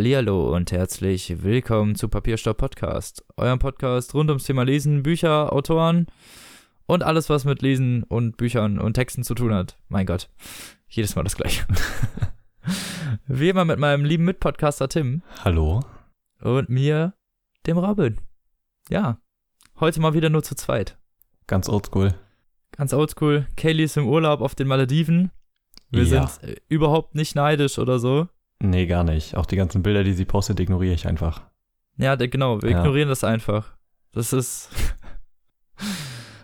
Hallihallo und herzlich willkommen zu Papierstopp Podcast, eurem Podcast rund ums Thema Lesen, Bücher, Autoren und alles, was mit Lesen und Büchern und Texten zu tun hat. Mein Gott, jedes Mal das gleiche. Wie immer mit meinem lieben Mitpodcaster Tim Hallo. und mir, dem Robin. Ja, heute mal wieder nur zu zweit. Ganz oldschool. Ganz oldschool. Kaylee ist im Urlaub auf den Malediven. Wir Ja. sind äh, überhaupt nicht neidisch oder so. Nee, gar nicht. Auch die ganzen Bilder, die sie postet, ignoriere ich einfach. Ja, genau, wir Ja. ignorieren das einfach. Das ist.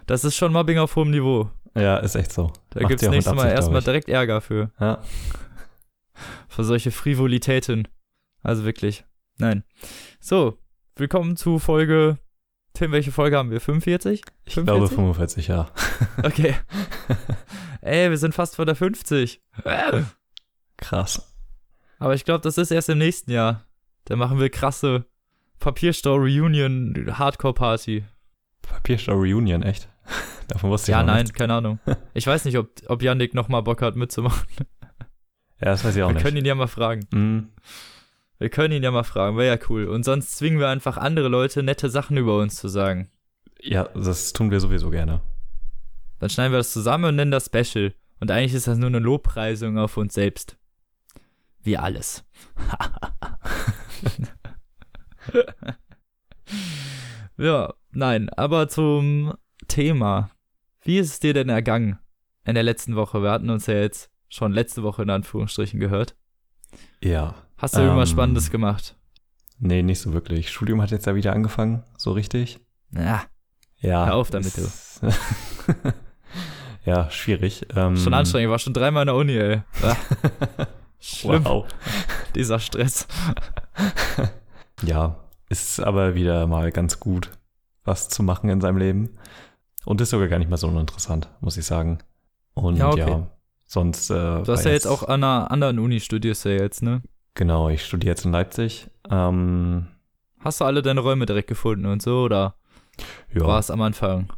das ist schon Mobbing auf hohem Niveau. Ja, ist echt so. Da auch mit nächstes Mal erstmal direkt Ärger für. Ja. Für solche Frivolitäten. Also wirklich. Nein. So, willkommen zu Folge. Tim, welche Folge haben wir? 45? Ich glaube 45, ja. Okay. Ey, wir sind fast vor der 50. Krass. Aber ich glaube, das ist erst im nächsten Jahr. Da machen wir krasse Papierstau Reunion Hardcore Party. Papierstau Reunion, echt? Davon wusste ich Ja, nein, nichts. keine Ahnung. Ich weiß nicht, ob, ob Yannick nochmal Bock hat mitzumachen. Ja, das weiß ich auch wir nicht. können ihn ja mal fragen. Mm, Wir können ihn ja mal fragen, wäre ja cool. Und sonst zwingen wir einfach andere Leute, nette Sachen über uns zu sagen. ja, das tun wir sowieso gerne. Dann schneiden wir das zusammen und nennen das Special. Und eigentlich ist das nur eine Lobpreisung auf uns selbst. Wie alles. ja, nein, aber zum Thema. Wie ist es dir denn ergangen in der letzten Woche? Wir hatten uns ja jetzt schon letzte Woche in Anführungsstrichen gehört. Ja. Hast du irgendwas Ähm, Spannendes gemacht? Nee, nicht so wirklich. Studium hat jetzt ja wieder angefangen, so richtig. Ja, Ja. Hör auf damit, ist- ja, schwierig. Ähm, schon anstrengend. Ich war schon dreimal in der Uni, ey. Schlimm, Wow. dieser Stress. Ja, ist aber wieder mal ganz gut, was zu machen in seinem Leben. Und ist sogar gar nicht mal so uninteressant, muss ich sagen. Und Ja, ja, okay. sonst. Äh, Du hast ja jetzt auch an einer anderen Uni studierst ja jetzt, ne? Genau, ich studiere jetzt in Leipzig. Ähm, Hast du alle deine Räume direkt gefunden und so, oder ja, war es am Anfang?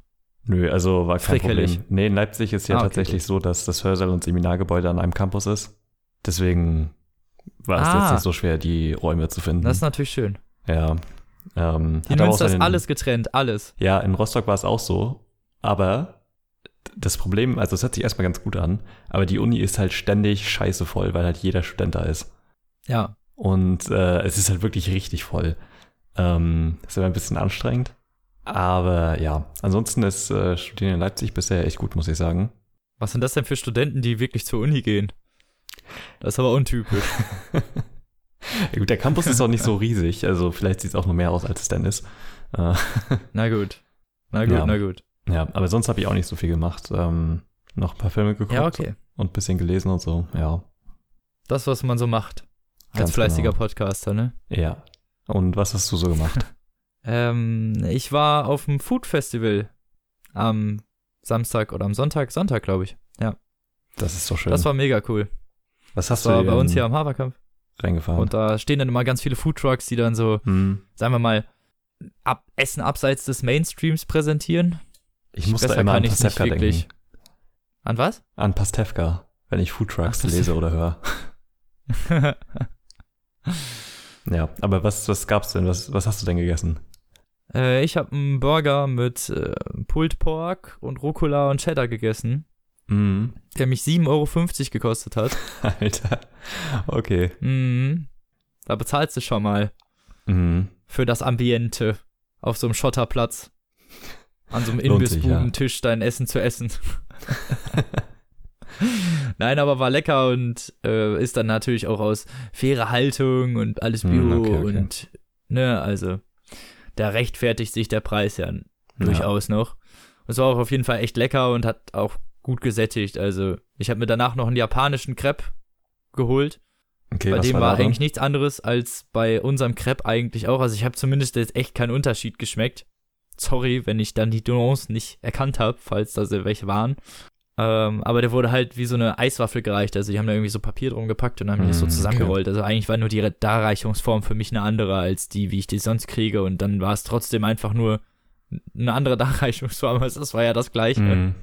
nö, also war kein Frickelig. Problem. Nee, in Leipzig ist ja Ah, okay, tatsächlich so, dass das Hörsaal und Seminargebäude an einem Campus ist. Deswegen war es Ah. jetzt nicht so schwer, die Räume zu finden. Das ist natürlich schön. ja. Ähm, In Münster ist alles getrennt, alles. Ja, in Rostock war es auch so. Aber das Problem, also es hört sich erstmal ganz gut an, aber die Uni ist halt ständig scheiße voll, weil halt jeder Student da ist. Ja. Und äh, es ist halt wirklich richtig voll. Ähm, ist aber ein bisschen anstrengend. Aber ja, ansonsten ist äh, Studieren in Leipzig bisher echt gut, muss ich sagen. Was sind das denn für Studenten, die wirklich zur Uni gehen? Das ist aber untypisch. Ja, gut, der Campus ist auch nicht so riesig, also vielleicht sieht es auch nur mehr aus, als es denn ist. Äh, Na gut. Na gut, Ja. na gut. ja, aber sonst habe ich auch nicht so viel gemacht. Ähm, noch ein paar Filme geguckt Ja, okay. und ein bisschen gelesen und so, ja. Das, was man so macht. Als Ganz fleißiger genau. Podcaster, ne? Ja. Und was hast du so gemacht? Ähm, ich war auf dem Food Festival am Samstag oder am Sonntag, Sonntag, glaube ich. Das ist doch schön. Das war mega cool. Was Das hast war du bei uns hier am Haferkampf. reingefahren? Und da stehen dann immer ganz viele Foodtrucks, die dann so, hm. sagen wir mal, ab, Essen abseits des Mainstreams präsentieren. Ich muss da Besser immer an Pastewka wirklich. denken. An was? An Pastewka, wenn ich Food Trucks Ach, das- lese oder höre. Ja, aber was, was gab's denn? Was, was hast du denn gegessen? äh, ich habe einen Burger mit äh, Pulled Pork und Rucola und Cheddar gegessen, Mhm. der mich 7,50 Euro gekostet hat. Alter. Okay. Mhm. Da bezahlst du schon mal Mhm. für das Ambiente auf so einem Schotterplatz. An so einem sich, ja. Imbissbudentisch dein Essen zu essen. Nein, aber war lecker und äh, ist dann natürlich auch aus faire Haltung und alles Bio Hm, okay, okay. und ne, also da rechtfertigt sich der Preis ja durchaus noch. Es war auch auf jeden Fall echt lecker und hat auch gut gesättigt. Also ich habe mir danach noch einen japanischen Crepe geholt. Okay, bei dem war, war, eigentlich nichts anderes als bei unserem Crepe eigentlich auch. Also ich habe zumindest jetzt echt keinen Unterschied geschmeckt. Sorry, wenn ich dann die Nuancen nicht erkannt habe, falls da welche waren. Ähm, aber der wurde halt wie so eine Eiswaffel gereicht. Also die haben da irgendwie so Papier drum gepackt und haben das so Mm, zusammengerollt. Also eigentlich war nur die Darreichungsform für mich eine andere als die, wie ich die sonst kriege. Und dann war es trotzdem einfach nur eine andere Darreichungsform. Also das war ja das gleiche. Mhm.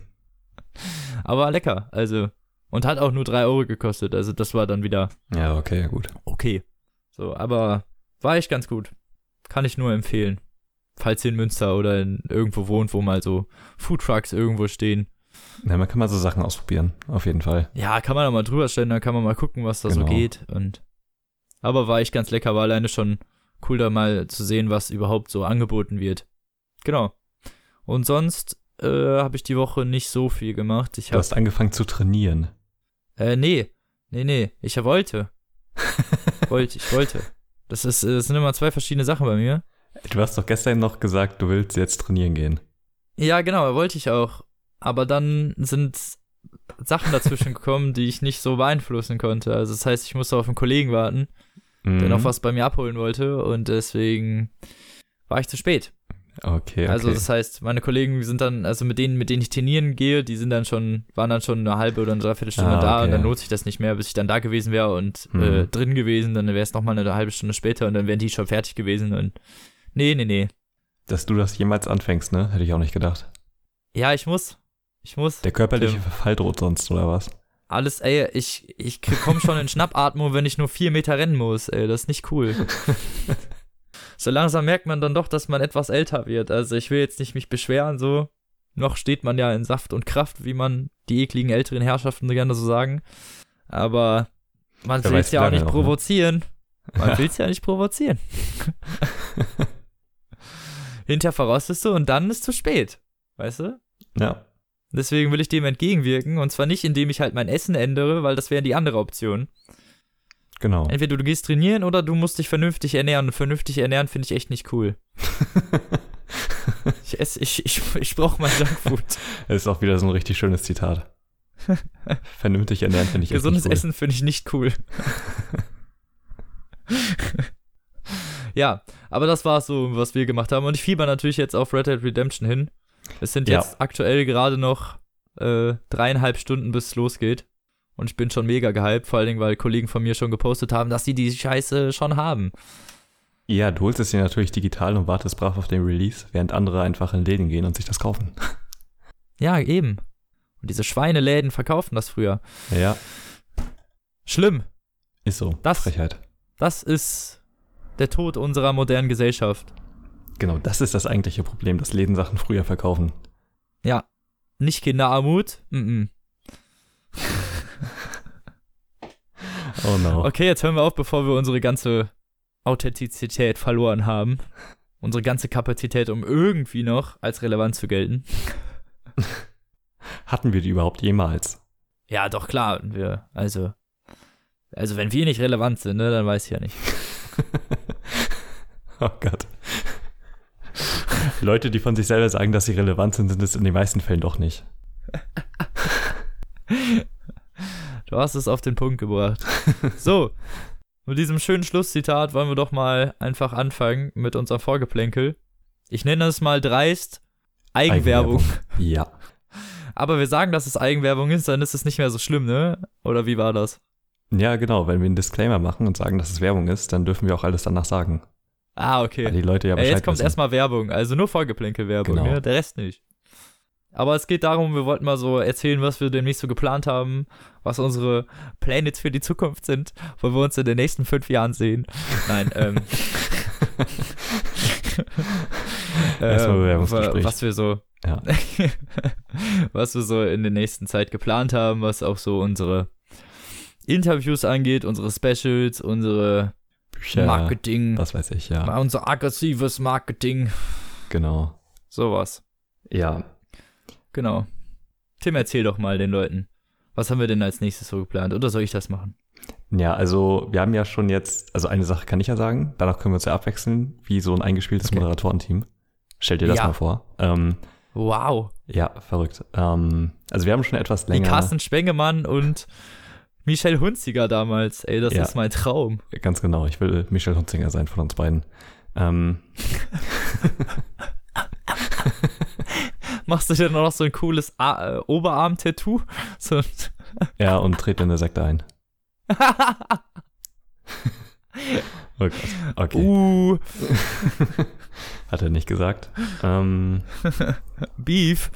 Aber lecker. Also Und hat auch nur 3 Euro gekostet. Also das war dann wieder Ja, okay, gut. okay. So, aber war echt ganz gut. Kann ich nur empfehlen. Falls ihr in Münster oder in irgendwo wohnt, wo mal so Foodtrucks irgendwo stehen. Ja, man kann mal so Sachen ausprobieren, auf jeden Fall. Ja, kann man da mal drüber stellen, dann kann man mal gucken, was da so Genau. geht. Und aber war echt ganz lecker, war alleine schon cool, da mal zu sehen, was überhaupt so angeboten wird. Genau. Und sonst äh, habe ich die Woche nicht so viel gemacht. Ich Du habe hast angefangen zu trainieren. äh, nee, nee, nee, ich wollte. wollte, ich wollte. Das ist, äh, das sind immer zwei verschiedene Sachen bei mir. Du hast doch gestern noch gesagt, du willst jetzt trainieren gehen. Ja, genau, wollte ich auch. Aber dann sind Sachen dazwischen gekommen, die ich nicht so beeinflussen konnte. Also das heißt, ich musste auf einen Kollegen warten, der Mhm. noch was bei mir abholen wollte und deswegen war ich zu spät. Okay, okay. Also das heißt, meine Kollegen sind dann, also mit denen, mit denen ich trainieren gehe, die sind dann schon, waren dann schon eine halbe oder eine Dreiviertelstunde Ah, da okay. und dann lohnt sich das nicht mehr, bis ich dann da gewesen wäre und Mhm. äh, drin gewesen, dann wäre es nochmal eine halbe Stunde später und dann wären die schon fertig gewesen und nee, nee, nee. Dass du das jemals anfängst, ne? Hätte ich auch nicht gedacht. Ja, ich muss. Ich muss. Der körperliche Tim. Verfall droht sonst, oder was? Alles, ey, ich, ich komme schon in Schnappatmung, wenn ich nur vier Meter rennen muss, ey, das ist nicht cool. so langsam merkt man dann doch, dass man etwas älter wird. Also ich will jetzt nicht mich beschweren, so. Noch steht man ja in Saft und Kraft, wie man die ekligen älteren Herrschaften gerne so sagen. Aber man will es ja auch nicht noch, ne? provozieren. Man Ja. will es ja nicht provozieren. Hinterher verrostest du und dann ist zu spät. Weißt du? Ja. Deswegen will ich dem entgegenwirken und zwar nicht, indem ich halt mein Essen ändere, weil das wäre die andere Option. Genau. Entweder du gehst trainieren oder du musst dich vernünftig ernähren und vernünftig ernähren finde ich echt nicht cool. Ich esse, ich, ich, ich brauche mein Junkfood. Das ist auch wieder so ein richtig schönes Zitat. Vernünftig ernähren finde ich echt Gesundes nicht cool. Essen finde ich nicht cool. ja, aber das war so, was wir gemacht haben und ich fieber natürlich jetzt auf Red Dead Redemption hin. Es sind Ja. jetzt aktuell gerade noch äh, dreieinhalb Stunden, bis es losgeht. Und ich bin schon mega gehypt, vor allen Dingen, weil Kollegen von mir schon gepostet haben, dass sie die Scheiße schon haben. Ja, du holst es dir natürlich digital und wartest brav auf den Release, während andere einfach in Läden gehen und sich das kaufen. Ja, eben. Und diese Schweineläden verkaufen das früher. Ja, Schlimm. ist so. Das- Frechheit. Das ist der Tod unserer modernen Gesellschaft. Genau, das ist das eigentliche Problem, dass Läden Sachen früher verkaufen. Ja. Nicht Kinderarmut. Mm Oh no. Okay, jetzt hören wir auf, bevor wir unsere ganze Authentizität verloren haben. Unsere ganze Kapazität, um irgendwie noch als relevant zu gelten. Hatten wir die überhaupt jemals? Ja, doch klar. Wir, also, also wenn wir nicht relevant sind, ne, dann weiß ich ja nicht. oh Gott. Leute, die von sich selber sagen, dass sie relevant sind, sind es in den meisten Fällen doch nicht. Du hast es auf den Punkt gebracht. So, mit diesem schönen Schlusszitat wollen wir doch mal einfach anfangen mit unserem Vorgeplänkel. Ich nenne es mal dreist Eigenwerbung. Ja. Aber wir sagen, dass es Eigenwerbung ist, dann ist es nicht mehr so schlimm, ne? Oder wie war das? Ja, genau. Wenn wir einen Disclaimer machen und sagen, dass es Werbung ist, dann dürfen wir auch alles danach sagen. Ah, Weil okay. die Leute ja Bescheid jetzt kommt erstmal Werbung, also nur Vorgeplänkel-Werbung, Genau. ne? Der Rest nicht. Aber es geht darum, wir wollten mal so erzählen, was wir demnächst so geplant haben, was unsere Pläne jetzt für die Zukunft sind, wo wir uns in den nächsten fünf Jahren sehen. Nein, ähm. Erstmal ähm, Bewerbungsgespräch. Was wir so, Ja. was wir so in der nächsten Zeit geplant haben, was auch so unsere Interviews angeht, unsere Specials, unsere Bücher, Marketing, was weiß ich, ja. unser aggressives Marketing, Genau. sowas. Ja. Genau. Tim, erzähl doch mal den Leuten. Was haben wir denn als nächstes so geplant? Oder soll ich das machen? Ja, also wir haben ja schon jetzt, also eine Sache kann ich ja sagen, danach können wir uns ja abwechseln, wie so ein eingespieltes Okay. Moderatorenteam. Stell dir das Ja. mal vor. Ähm, Wow. ja, verrückt. Ähm, also wir haben schon etwas Wie länger. Carsten Spengemann und Michelle Hunziger damals. Ey, das Ja. ist mein Traum. Ganz genau, ich will Michel Hunzinger sein von uns beiden. Ähm, Machst du dir noch so ein cooles A äh, Oberarm-Tattoo? So. ja, und trete in eine Sekte ein. Oh Gott. Okay, uh, hat er nicht gesagt. Ähm, Beef.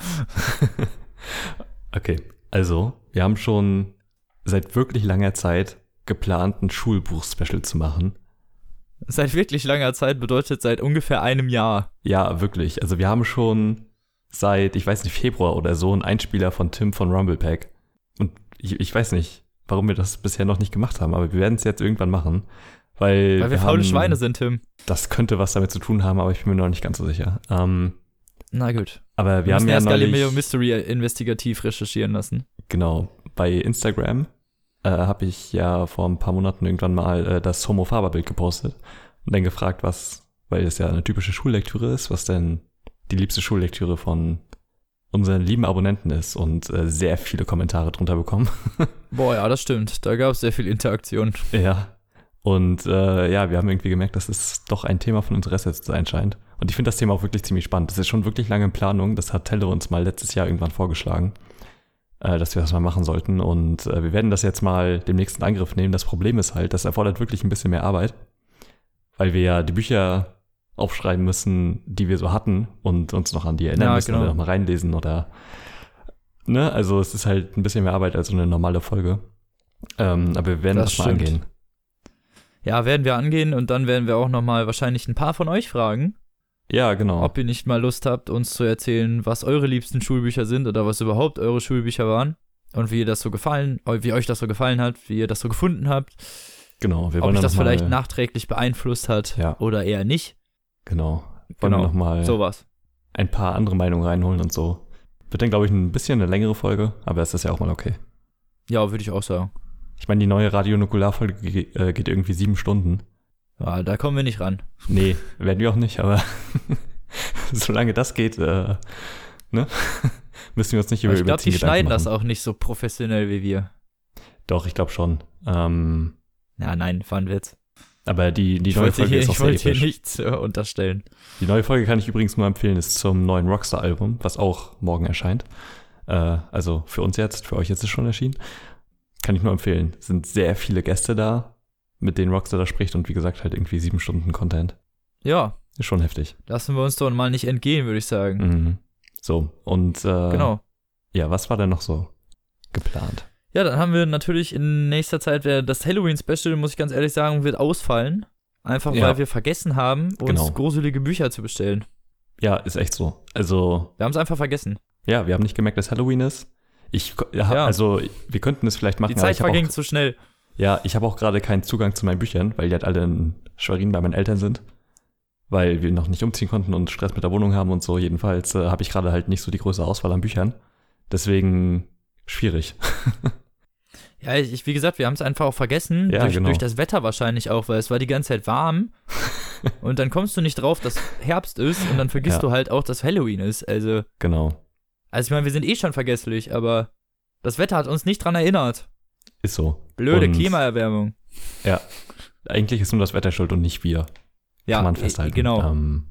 okay, also wir haben schon seit wirklich langer Zeit geplant, ein Schulbuch-Special zu machen. Seit wirklich langer Zeit bedeutet seit ungefähr einem Jahr. Ja, wirklich. Also wir haben schon seit, ich weiß nicht, Februar oder so einen Einspieler von Tim von Rumblepack. Und ich, ich weiß nicht, warum wir das bisher noch nicht gemacht haben, aber wir werden es jetzt irgendwann machen. Weil, Weil wir, faule haben, Schweine sind, Tim. Das könnte was damit zu tun haben, aber ich bin mir noch nicht ganz so sicher. Ähm, Na gut. aber wir, Wir haben ja erst neulich, Galileo Mystery investigativ recherchieren lassen. genau, bei Instagram äh, habe ich ja vor ein paar Monaten irgendwann mal äh, das Homo Faber Bild gepostet und dann gefragt, was, weil es ja eine typische Schullektüre ist, was denn die liebste Schullektüre von unseren lieben Abonnenten ist und äh, sehr viele Kommentare drunter bekommen. Boah, ja, das stimmt. Da gab es sehr viel Interaktion. Ja. Und äh, ja, wir haben irgendwie gemerkt, dass es doch ein Thema von Interesse zu sein scheint. Und ich finde das Thema auch wirklich ziemlich spannend. Das ist schon wirklich lange in Planung. Das hat Telle uns mal letztes Jahr irgendwann vorgeschlagen, äh, dass wir das mal machen sollten. Und äh, wir werden das jetzt mal dem nächsten Angriff nehmen. Das Problem ist halt, das erfordert wirklich ein bisschen mehr Arbeit, weil wir ja die Bücher aufschreiben müssen, die wir so hatten und uns noch an die erinnern Ja, müssen genau. oder noch mal reinlesen oder ne, also es ist halt ein bisschen mehr Arbeit als so eine normale Folge. Ähm, aber wir werden Das das, mal stimmt. angehen. Ja, werden wir angehen und dann werden wir auch nochmal wahrscheinlich ein paar von euch fragen, Ja, genau. ob ihr nicht mal Lust habt, uns zu erzählen, was eure liebsten Schulbücher sind oder was überhaupt eure Schulbücher waren und wie ihr das so gefallen, wie euch das so gefallen hat, wie ihr das so gefunden habt, Genau, wir ob wollen euch dann das vielleicht nachträglich beeinflusst hat Ja. oder eher nicht. Genau. Wollen Genau. wir noch mal Sowas. ein paar andere Meinungen reinholen und so. Wird dann, glaube ich, ein bisschen eine längere Folge, aber es ist ja auch mal okay. Ja, würde ich auch sagen. Ich meine, die neue Radionukular-Folge ge- äh, geht irgendwie sieben Stunden. Ja, da kommen wir nicht ran. Nee, werden wir auch nicht, aber solange das geht, äh, ne? Müssen wir uns nicht über ich glaube, die schneiden das auch nicht so professionell wie wir. Doch, ich glaube schon. Ähm, Ja, nein, war ein Witz. Aber die, die ich neue Folge hier, ist auch ich wollte hier nichts äh, unterstellen. Die neue Folge kann ich übrigens nur empfehlen, ist zum neuen Rockstar-Album, was auch morgen erscheint. Äh, also für uns jetzt, für euch jetzt ist es schon erschienen. Kann ich nur empfehlen. Es sind sehr viele Gäste da, mit denen Rockstar da spricht und wie gesagt halt irgendwie sieben Stunden Content. Ja, Ist schon heftig. lassen wir uns doch mal nicht entgehen, würde ich sagen. Mhm. So, und äh, Genau. ja, was war denn noch so geplant? Ja, dann haben wir natürlich in nächster Zeit das Halloween-Special, muss ich ganz ehrlich sagen, wird ausfallen. Einfach Ja. weil wir vergessen haben, uns Genau. gruselige Bücher zu bestellen. Ja, ist echt so. Also, Wir haben es einfach vergessen. ja, wir haben nicht gemerkt, dass Halloween ist. Ich, ja, Ja. also, wir könnten es vielleicht machen. Die Zeit hab auch- verging zu schnell. Ja, ich habe auch gerade keinen Zugang zu meinen Büchern, weil die halt alle in Schwerin bei meinen Eltern sind. Weil wir noch nicht umziehen konnten und Stress mit der Wohnung haben und so. Jedenfalls äh, habe ich gerade halt nicht so die große Auswahl an Büchern. Deswegen schwierig. Ja, ich, wie gesagt, wir haben es einfach auch vergessen. Ja, durch, genau. durch das Wetter wahrscheinlich auch, weil es war die ganze Zeit warm. und dann kommst du nicht drauf, dass Herbst ist und dann vergisst Ja. du halt auch, dass Halloween ist. Also, Genau. also ich meine, wir sind eh schon vergesslich, aber das Wetter hat uns nicht dran erinnert. Ist so. Blöde Und- Klimaerwärmung. Eigentlich ist nur das Wetter schuld und nicht wir. Ja, Kann man festhalten. genau. Ähm,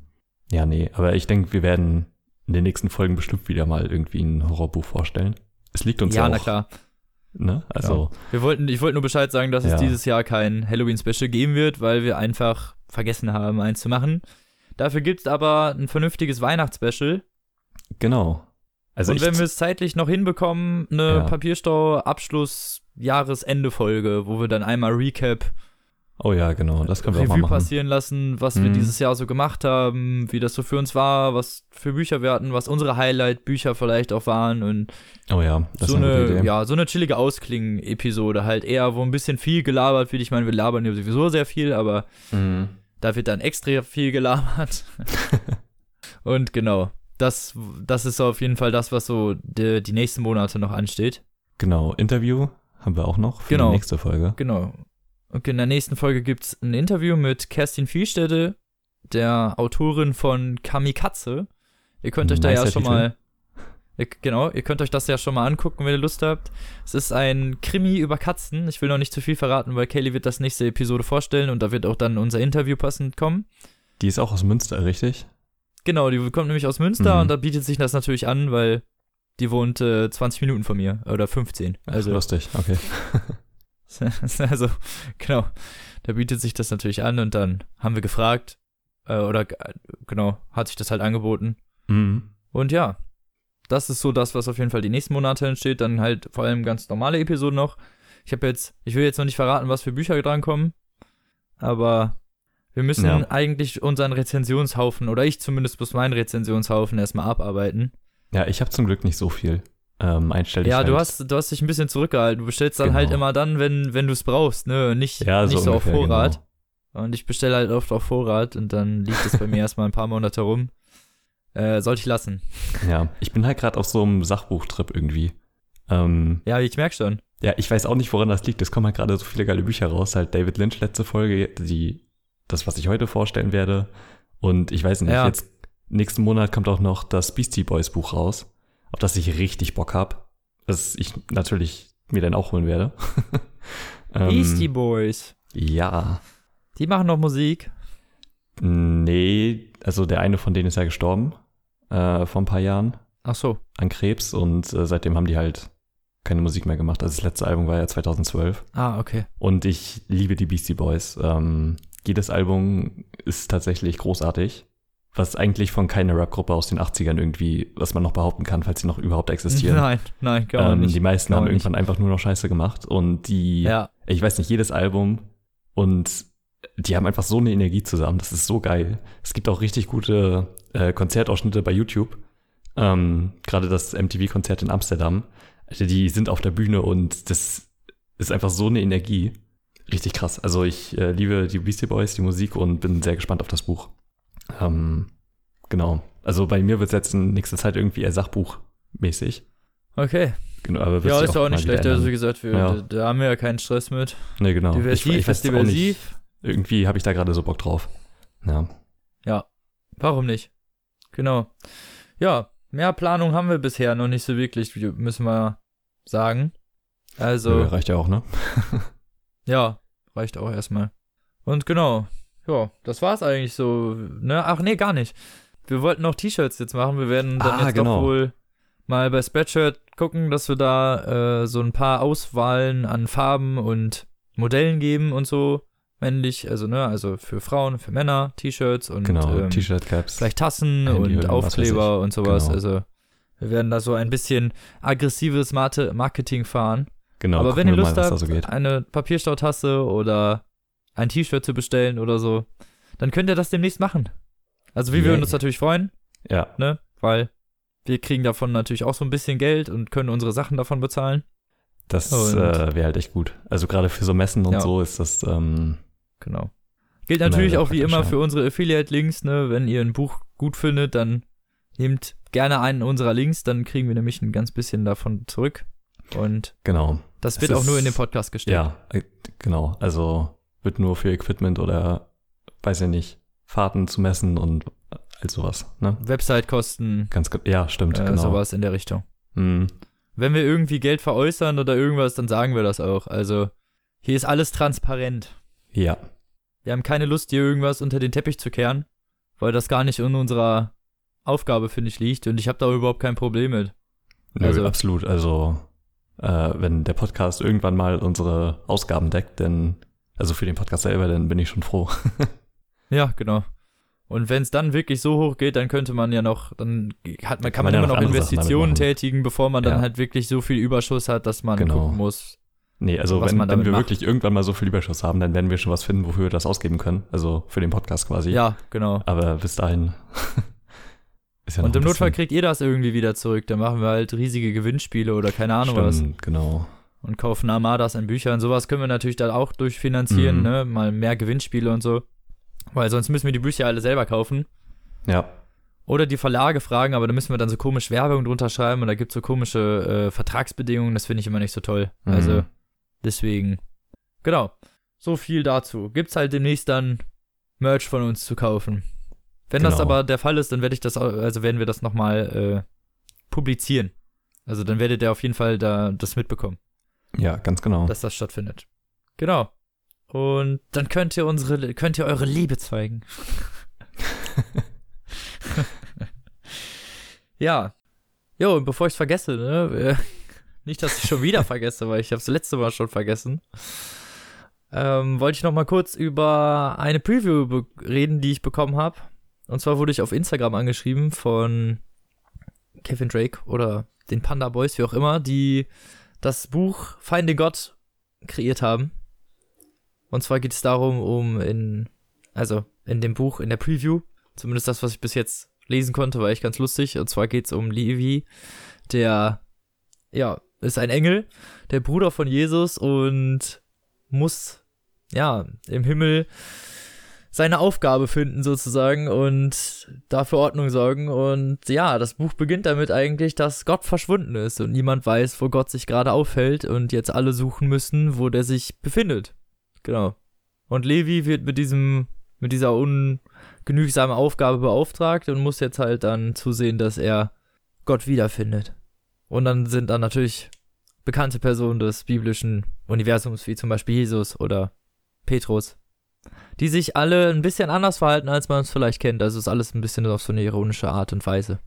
ja, nee, aber ich denke, wir werden in den nächsten Folgen bestimmt wieder mal irgendwie ein Horrorbuch vorstellen. Es liegt uns ja, ja, na klar. Ne? Also, Wir wollten, ich wollte nur Bescheid sagen, dass Ja. es dieses Jahr kein Halloween-Special geben wird, weil wir einfach vergessen haben, eins zu machen. Dafür gibt es aber ein vernünftiges Weihnachtsspecial. genau. Also und wenn wir es zeitlich noch hinbekommen, eine Ja. Papierstau-Abschluss-Jahresende-Folge, wo wir dann einmal Recap, oh ja, genau, das können wir auch mal Revue machen. passieren lassen, was wir Mhm. dieses Jahr so gemacht haben, wie das so für uns war, was für Bücher wir hatten, was unsere Highlight-Bücher vielleicht auch waren und Oh ja, das so ist eine, eine, ja, so eine chillige Ausklingen-Episode halt eher, wo ein bisschen viel gelabert wird. Ich meine, wir labern ja sowieso sehr viel, aber Mhm. da wird dann extra viel gelabert. Und genau, das, das ist auf jeden Fall das, was so die, die nächsten Monate noch ansteht. Genau, Interview haben wir auch noch für Genau. die nächste Folge. Genau. Und in der nächsten Folge gibt es ein Interview mit Kerstin Vielstädte, der Autorin von Kamikaze. Ihr könnt euch da ja schon Titel. mal. Ihr, genau, ihr könnt euch das ja schon mal angucken, wenn ihr Lust habt. Es ist ein Krimi über Katzen. Ich will noch nicht zu viel verraten, weil Kaylee wird das nächste Episode vorstellen und da wird auch dann unser Interview passend kommen. Die ist auch aus Münster, richtig? Genau, die kommt nämlich aus Münster Mhm. und da bietet sich das natürlich an, weil die wohnt äh, 20 Minuten von mir oder 15. Ach, Also, lustig, okay. also, genau, da bietet sich das natürlich an und dann haben wir gefragt, äh, oder äh, genau, hat sich das halt angeboten. Mhm. Und ja, das ist so das, was auf jeden Fall die nächsten Monate entsteht. Dann halt vor allem ganz normale Episoden noch. Ich habe jetzt, ich will jetzt noch nicht verraten, was für Bücher drankommen, aber Wir müssen Ja. eigentlich unseren Rezensionshaufen, oder ich zumindest muss meinen Rezensionshaufen erstmal abarbeiten. Ja, ich habe zum Glück nicht so viel. Ähm, einstellig Ja, halt. du hast, du hast dich ein bisschen zurückgehalten. Du bestellst dann Genau. halt immer dann, wenn, wenn du es brauchst, ne? Nicht, ja, nicht so auf ungefähr, Vorrat. Genau. Und ich bestelle halt oft auf Vorrat und dann liegt es bei mir erstmal ein paar Monate rum. Äh, sollte ich lassen. Ja, ich bin halt gerade auf so einem Sachbuchtrip irgendwie. Ähm, Ja, ich merk schon. ja, ich weiß auch nicht, woran das liegt. Es kommen halt gerade so viele geile Bücher raus. Halt David Lynch letzte Folge, die, das, was ich heute vorstellen werde. Und ich weiß nicht, Ja. jetzt nächsten Monat kommt auch noch das Beastie Boys Buch raus, auf das ich richtig Bock hab. Das ich natürlich mir dann auch holen werde. Ähm, Beastie Boys. Ja. Die machen noch Musik. Nee, also der eine von denen ist ja gestorben äh, vor ein paar Jahren Ach so. an Krebs und äh, seitdem haben die halt keine Musik mehr gemacht. Also das letzte Album war ja 2012 Ah, okay. und ich liebe die Beastie Boys. Ähm, jedes Album ist tatsächlich großartig, was eigentlich von keiner Rapgruppe aus den 80ern irgendwie, was man noch behaupten kann, falls sie noch überhaupt existieren. Nein, nein, gar ähm, nicht. Die meisten haben nicht. irgendwann einfach nur noch Scheiße gemacht und die Ja, ich weiß nicht, jedes Album und die haben einfach so eine Energie zusammen. Das ist so geil. Es gibt auch richtig gute äh, Konzertausschnitte bei YouTube. Ähm, Gerade das MTV-Konzert in Amsterdam. Also die sind auf der Bühne und das ist einfach so eine Energie. Richtig krass. Also ich äh, liebe die Beastie Boys, die Musik und bin sehr gespannt auf das Buch. Ähm, genau. Also bei mir wird es jetzt in nächster Zeit irgendwie eher Sachbuchmäßig. okay. Genau, aber Ja, ist ja auch mal nicht schlecht. Also, wie gesagt, wir, Ja. da, haben wir ja keinen Stress mit. Nee, genau. Diversiv ich, ich ist auch diversiv. Irgendwie habe ich da gerade so Bock drauf. Ja. Warum nicht? Genau. Ja, mehr Planung haben wir bisher noch nicht so wirklich, müssen wir sagen. Also, Nö, reicht ja auch, ne? ja, reicht auch erstmal. Und genau, ja, das war's eigentlich so. Ne? Ach nee, gar nicht. Wir wollten noch T-Shirts jetzt machen. Wir werden dann Ah, jetzt genau. doch wohl mal bei Spreadshirt gucken, dass wir da äh, so ein paar Auswahlen an Farben und Modellen geben und so. Männlich, also ne, also für Frauen, für Männer, T-Shirts und Genau, ähm, T-Shirt-Caps. vielleicht Tassen Handyhüllen, und Aufkleber und sowas. Genau. Also wir werden da so ein bisschen aggressives Mate- Marketing fahren. Genau, Aber wenn ihr Lust mal, habt, so eine Papierstautasse oder ein T-Shirt zu bestellen oder so, dann könnt ihr das demnächst machen. Also wir Yay. würden uns natürlich freuen, Ja, ne? Weil wir kriegen davon natürlich auch so ein bisschen Geld und können unsere Sachen davon bezahlen. das äh, wäre halt echt gut. Also gerade für so Messen und Ja. so ist das, ähm, Genau. Gilt natürlich auch wie immer für unsere Affiliate-Links, ne? Wenn ihr ein Buch gut findet, dann nehmt gerne einen unserer Links, dann kriegen wir nämlich ein ganz bisschen davon zurück. Und genau. das Es wird auch ist- nur in den Podcast gestellt. Ja, äh, genau. Also wird nur für Equipment oder, weiß ich nicht, Fahrten zu messen und all sowas, ne? Website-Kosten, Ganz, ja, stimmt, äh, genau. sowas in der Richtung. Hm, Wenn wir irgendwie Geld veräußern oder irgendwas, dann sagen wir das auch. Also hier ist alles transparent. ja, Wir haben keine Lust, hier irgendwas unter den Teppich zu kehren, weil das gar nicht in unserer Aufgabe, finde ich, liegt. Und ich habe da überhaupt kein Problem mit. Nö, Also- absolut. Also, äh, wenn der Podcast irgendwann mal unsere Ausgaben deckt, dann, also für den Podcast selber, dann bin ich schon froh. Ja, genau. Und wenn es dann wirklich so hoch geht, dann könnte man ja noch, dann hat man, kann man, man ja immer noch noch Investitionen tätigen, bevor man dann Ja. halt wirklich so viel Überschuss hat, dass man Genau. gucken muss. Nee, also Was wenn, wenn wir macht. wirklich irgendwann mal so viel Überschuss haben, dann werden wir schon was finden, wofür wir das ausgeben können. Also für den Podcast quasi. Ja, genau. Aber bis dahin ist ja noch Und im Notfall kriegt ihr das irgendwie wieder zurück. Dann machen wir halt riesige Gewinnspiele oder keine Ahnung was. Stimmt, genau. Und kaufen Armadas an Büchern. Sowas können wir natürlich dann auch durchfinanzieren, Mhm. ne? Mal mehr Gewinnspiele und so. Weil sonst müssen wir die Bücher alle selber kaufen. Ja, Oder die Verlage fragen, aber da müssen wir dann so komisch Werbung drunter schreiben und da gibt es so komische äh, Vertragsbedingungen. Das finde ich immer nicht so toll. Mhm. Also deswegen. Genau. So viel dazu. Gibt's halt demnächst dann Merch von uns zu kaufen. Wenn das Genau. aber der Fall ist, dann werde ich das, also werden wir das nochmal äh, publizieren. Also dann werdet ihr auf jeden Fall da das mitbekommen, ja, ganz genau. dass das stattfindet. Genau. Und dann könnt ihr unsere, könnt ihr eure Liebe zeigen. ja. Jo, und bevor ich vergesse, ne? äh, Nicht, dass ich schon wieder vergesse, weil ich habe es letzte Mal schon vergessen. Ähm, wollte ich noch mal kurz über eine Preview reden, die ich bekommen habe. Und zwar wurde ich auf Instagram angeschrieben von Kevin Drake oder den Panda Boys, wie auch immer, die das Buch Feinde Gott kreiert haben. Und zwar geht es darum, um in also in dem Buch, in der Preview, zumindest das, was ich bis jetzt lesen konnte, war echt ganz lustig. Und zwar geht's um Levi, der, ja, ist ein Engel, der Bruder von Jesus und muss, ja, im Himmel seine Aufgabe finden sozusagen und dafür Ordnung sorgen. Und ja, das Buch beginnt damit eigentlich, dass Gott verschwunden ist und niemand weiß, wo Gott sich gerade aufhält und jetzt alle suchen müssen, wo der sich befindet. Genau. Und Levi wird mit diesem, mit dieser ungenügsamen Aufgabe beauftragt und muss jetzt halt dann zusehen, dass er Gott wiederfindet. Und dann sind dann natürlich bekannte Personen des biblischen Universums, wie zum Beispiel Jesus oder Petrus, die sich alle ein bisschen anders verhalten, als man es vielleicht kennt. Also ist alles ein bisschen auf so eine ironische Art und Weise.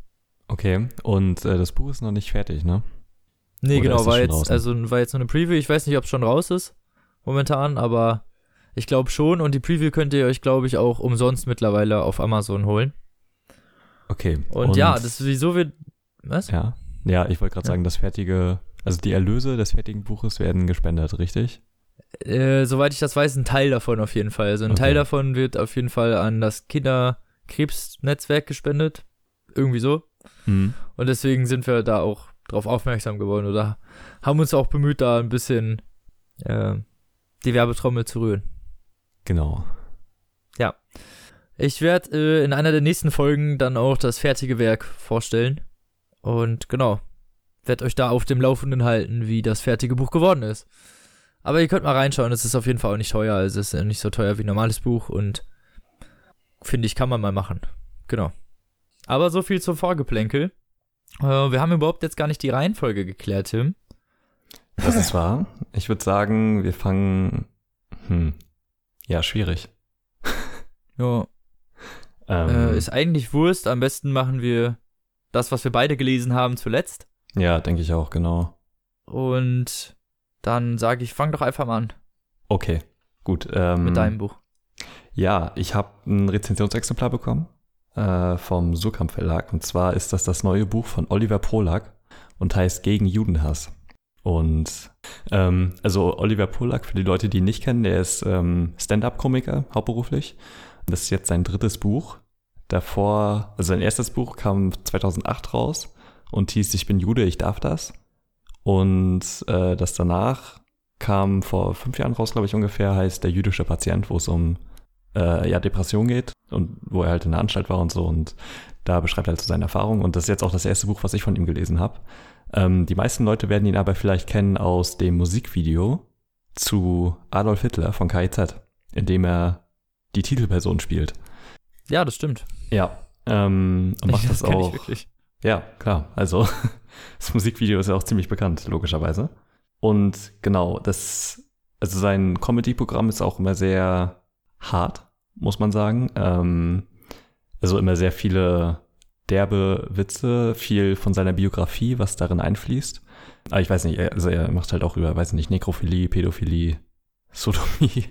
Okay, und äh, das Buch ist noch nicht fertig, ne? Nee, Oder genau, ist war jetzt, draußen? also war jetzt nur eine Preview. Ich weiß nicht, ob es schon raus ist momentan, aber ich glaube schon. Und die Preview könnt ihr euch, glaube ich, auch umsonst mittlerweile auf Amazon holen. Okay. Und, ja, das wieso wird. Was? Ja, ja ich wollte gerade Ja. sagen, das fertige, also die Erlöse des fertigen Buches werden gespendet, richtig? Äh, soweit ich das weiß, ein Teil davon auf jeden Fall. Also ein Okay. Teil davon wird auf jeden Fall an das Kinderkrebsnetzwerk gespendet. Irgendwie so. Mhm. Und deswegen sind wir da auch drauf aufmerksam geworden oder haben uns auch bemüht, da ein bisschen äh, die Werbetrommel zu rühren. Genau. Ich werde äh, in einer der nächsten Folgen dann auch das fertige Werk vorstellen. Und genau, werde euch da auf dem Laufenden halten, wie das fertige Buch geworden ist. Aber ihr könnt mal reinschauen, es ist auf jeden Fall auch nicht teuer. Also es ist nicht so teuer wie ein normales Buch und finde ich, kann man mal machen. Genau. Aber so viel zum Vorgeplänkel. Äh, wir haben überhaupt jetzt gar nicht die Reihenfolge geklärt, Tim. Das ist wahr. Ich würde sagen, wir fangen. Hm. Ja, schwierig. Ja, Ähm, äh, ist eigentlich Wurst. Am besten machen wir das, was wir beide gelesen haben, zuletzt. ja, denke ich auch, genau. Und dann sage ich, fang doch einfach mal an Okay, gut. Ähm, mit deinem Buch. Ja, ich habe ein Rezensionsexemplar bekommen äh, vom Surkamp Verlag. Und zwar ist das das neue Buch von Oliver Polak und heißt Gegen Judenhass. Und ähm, also Oliver Polak, für die Leute, die ihn nicht kennen, der ist ähm, Stand-up-Komiker hauptberuflich. Das ist jetzt sein drittes Buch. Davor, also sein erstes Buch kam 2008 raus und hieß Ich bin Jude, ich darf das. Und äh, das danach kam vor fünf Jahren raus, glaube ich ungefähr, heißt Der jüdische Patient, wo es um äh, ja, Depression geht und wo er halt in der Anstalt war und so. Und da beschreibt er halt so seine Erfahrungen. Und das ist jetzt auch das erste Buch, was ich von ihm gelesen habe. Ähm, die meisten Leute werden ihn aber vielleicht kennen aus dem Musikvideo zu Adolf Hitler von KIZ, in dem er die Titelperson spielt. Ja, das stimmt. Ja. Ähm, und macht das, kenn auch. Ja, klar. Also das Musikvideo ist ja auch ziemlich bekannt, logischerweise. Und genau, das, also sein Comedy-Programm ist auch immer sehr hart, muss man sagen. Ähm, also immer sehr viele derbe Witze, viel von seiner Biografie, was darin einfließt. Aber ich weiß nicht, er- also er macht halt auch über, weiß nicht, Nekrophilie, Pädophilie, Sodomie.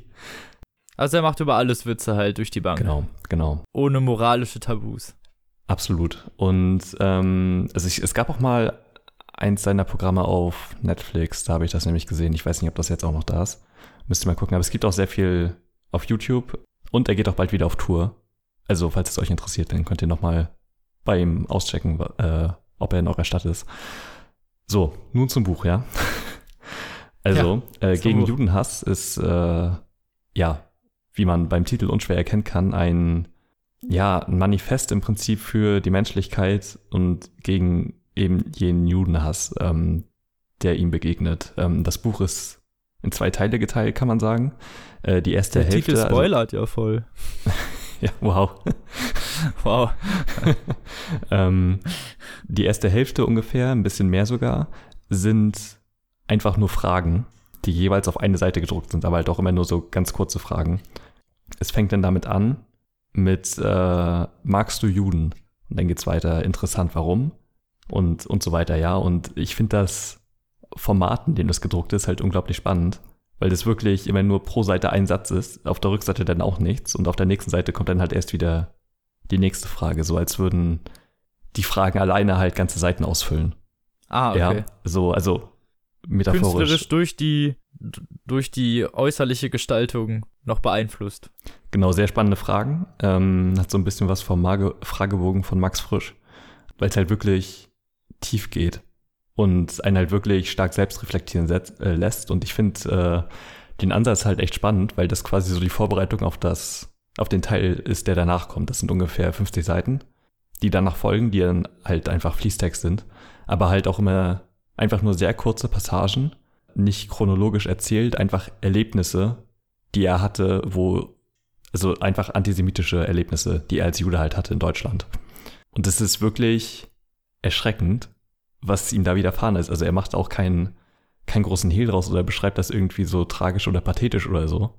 Also er macht über alles Witze halt durch die Bank. Genau, genau. Ohne moralische Tabus. Absolut. Und ähm, also ich, es gab auch mal eins seiner Programme auf Netflix, da habe ich das nämlich gesehen. Ich weiß nicht, ob das jetzt auch noch da ist. Müsst ihr mal gucken. Aber es gibt auch sehr viel auf YouTube und er geht auch bald wieder auf Tour. Also, falls es euch interessiert, dann könnt ihr nochmal bei ihm auschecken, äh, ob er in eurer Stadt ist. So, nun zum Buch, ja. Also, äh, zum gegen Buch. Judenhass ist, äh, ja, wie man beim Titel unschwer erkennen kann, ein ja, ein Manifest im Prinzip für die Menschlichkeit und gegen eben jenen Judenhass, ähm, der ihm begegnet. Ähm, das Buch ist in zwei Teile geteilt, kann man sagen. Äh, die erste Der Hälfte. Titel spoilert ja voll. Also, ja, wow. Wow. ähm, die erste Hälfte ungefähr, ein bisschen mehr sogar, sind einfach nur Fragen, die jeweils auf eine Seite gedruckt sind, aber halt auch immer nur so ganz kurze Fragen. Es fängt dann damit an mit äh, Magst du Juden? Und dann geht's weiter, interessant, warum? Und, und so weiter, ja. Und ich finde das Format, in dem das gedruckt ist, halt unglaublich spannend, weil das wirklich immer nur pro Seite ein Satz ist, auf der Rückseite dann auch nichts und auf der nächsten Seite kommt dann halt erst wieder die nächste Frage, so als würden die Fragen alleine halt ganze Seiten ausfüllen. Ah, okay. Ja, so, also metaphorisch. künstlerisch durch die, durch die äußerliche Gestaltung noch beeinflusst. Genau, sehr spannende Fragen. Ähm, hat so ein bisschen was vom Mage Fragebogen von Max Frisch, weil es halt wirklich tief geht und einen halt wirklich stark selbst reflektieren äh, lässt. Und ich finde äh, den Ansatz halt echt spannend, weil das quasi so die Vorbereitung auf das, auf den Teil ist, der danach kommt. Das sind ungefähr 50 Seiten, die danach folgen, die dann halt einfach Fließtext sind, aber halt auch immer einfach nur sehr kurze Passagen, nicht chronologisch erzählt, einfach Erlebnisse, die er hatte, wo, also einfach antisemitische Erlebnisse, die er als Jude halt hatte in Deutschland. Und es ist wirklich erschreckend, was ihm da widerfahren ist. Also er macht auch keinen, keinen großen Hehl draus oder beschreibt das irgendwie so tragisch oder pathetisch oder so,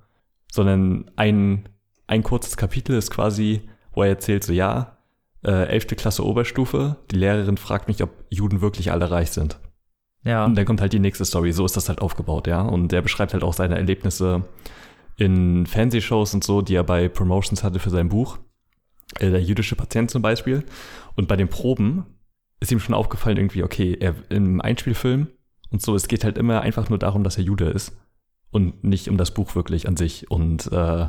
sondern ein, ein kurzes Kapitel ist quasi, wo er erzählt so, ja, äh, 11. Klasse Oberstufe, die Lehrerin fragt mich, ob Juden wirklich alle reich sind. Ja. Und dann kommt halt die nächste Story. So ist das halt aufgebaut, ja. Und der beschreibt halt auch seine Erlebnisse in Fernsehshows und so, die er bei Promotions hatte für sein Buch. Äh, der jüdische Patient zum Beispiel. Und bei den Proben ist ihm schon aufgefallen, irgendwie, okay, er im Einspielfilm und so, es geht halt immer einfach nur darum, dass er Jude ist. Und nicht um das Buch wirklich an sich. Und äh,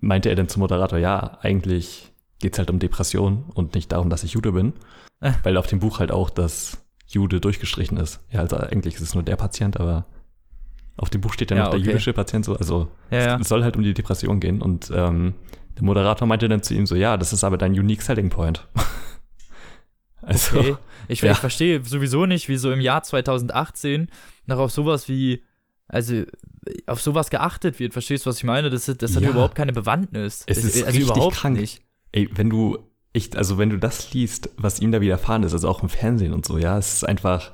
meinte er dann zum Moderator, ja, eigentlich geht's halt um Depression und nicht darum, dass ich Jude bin. Äh. Weil auf dem Buch halt auch das Jude durchgestrichen ist. Ja, also eigentlich ist es nur der Patient, aber auf dem Buch steht dann Ja, noch der okay. jüdische Patient so. Also Ja, ja. es soll halt um die Depression gehen. Und ähm, der Moderator meinte dann zu ihm so, ja, das ist aber dein unique selling point. also, Okay. Ich, ja. ich verstehe sowieso nicht, wie so im Jahr 2018 noch auf sowas wie, also auf sowas geachtet wird. Verstehst du, was ich meine? Das, das hat Ja. überhaupt keine Bewandtnis. Es ist also richtig überhaupt krank. nicht. ey, wenn du, ich, also wenn du das liest, was ihm da widerfahren ist, also auch im Fernsehen und so, ja, es ist einfach,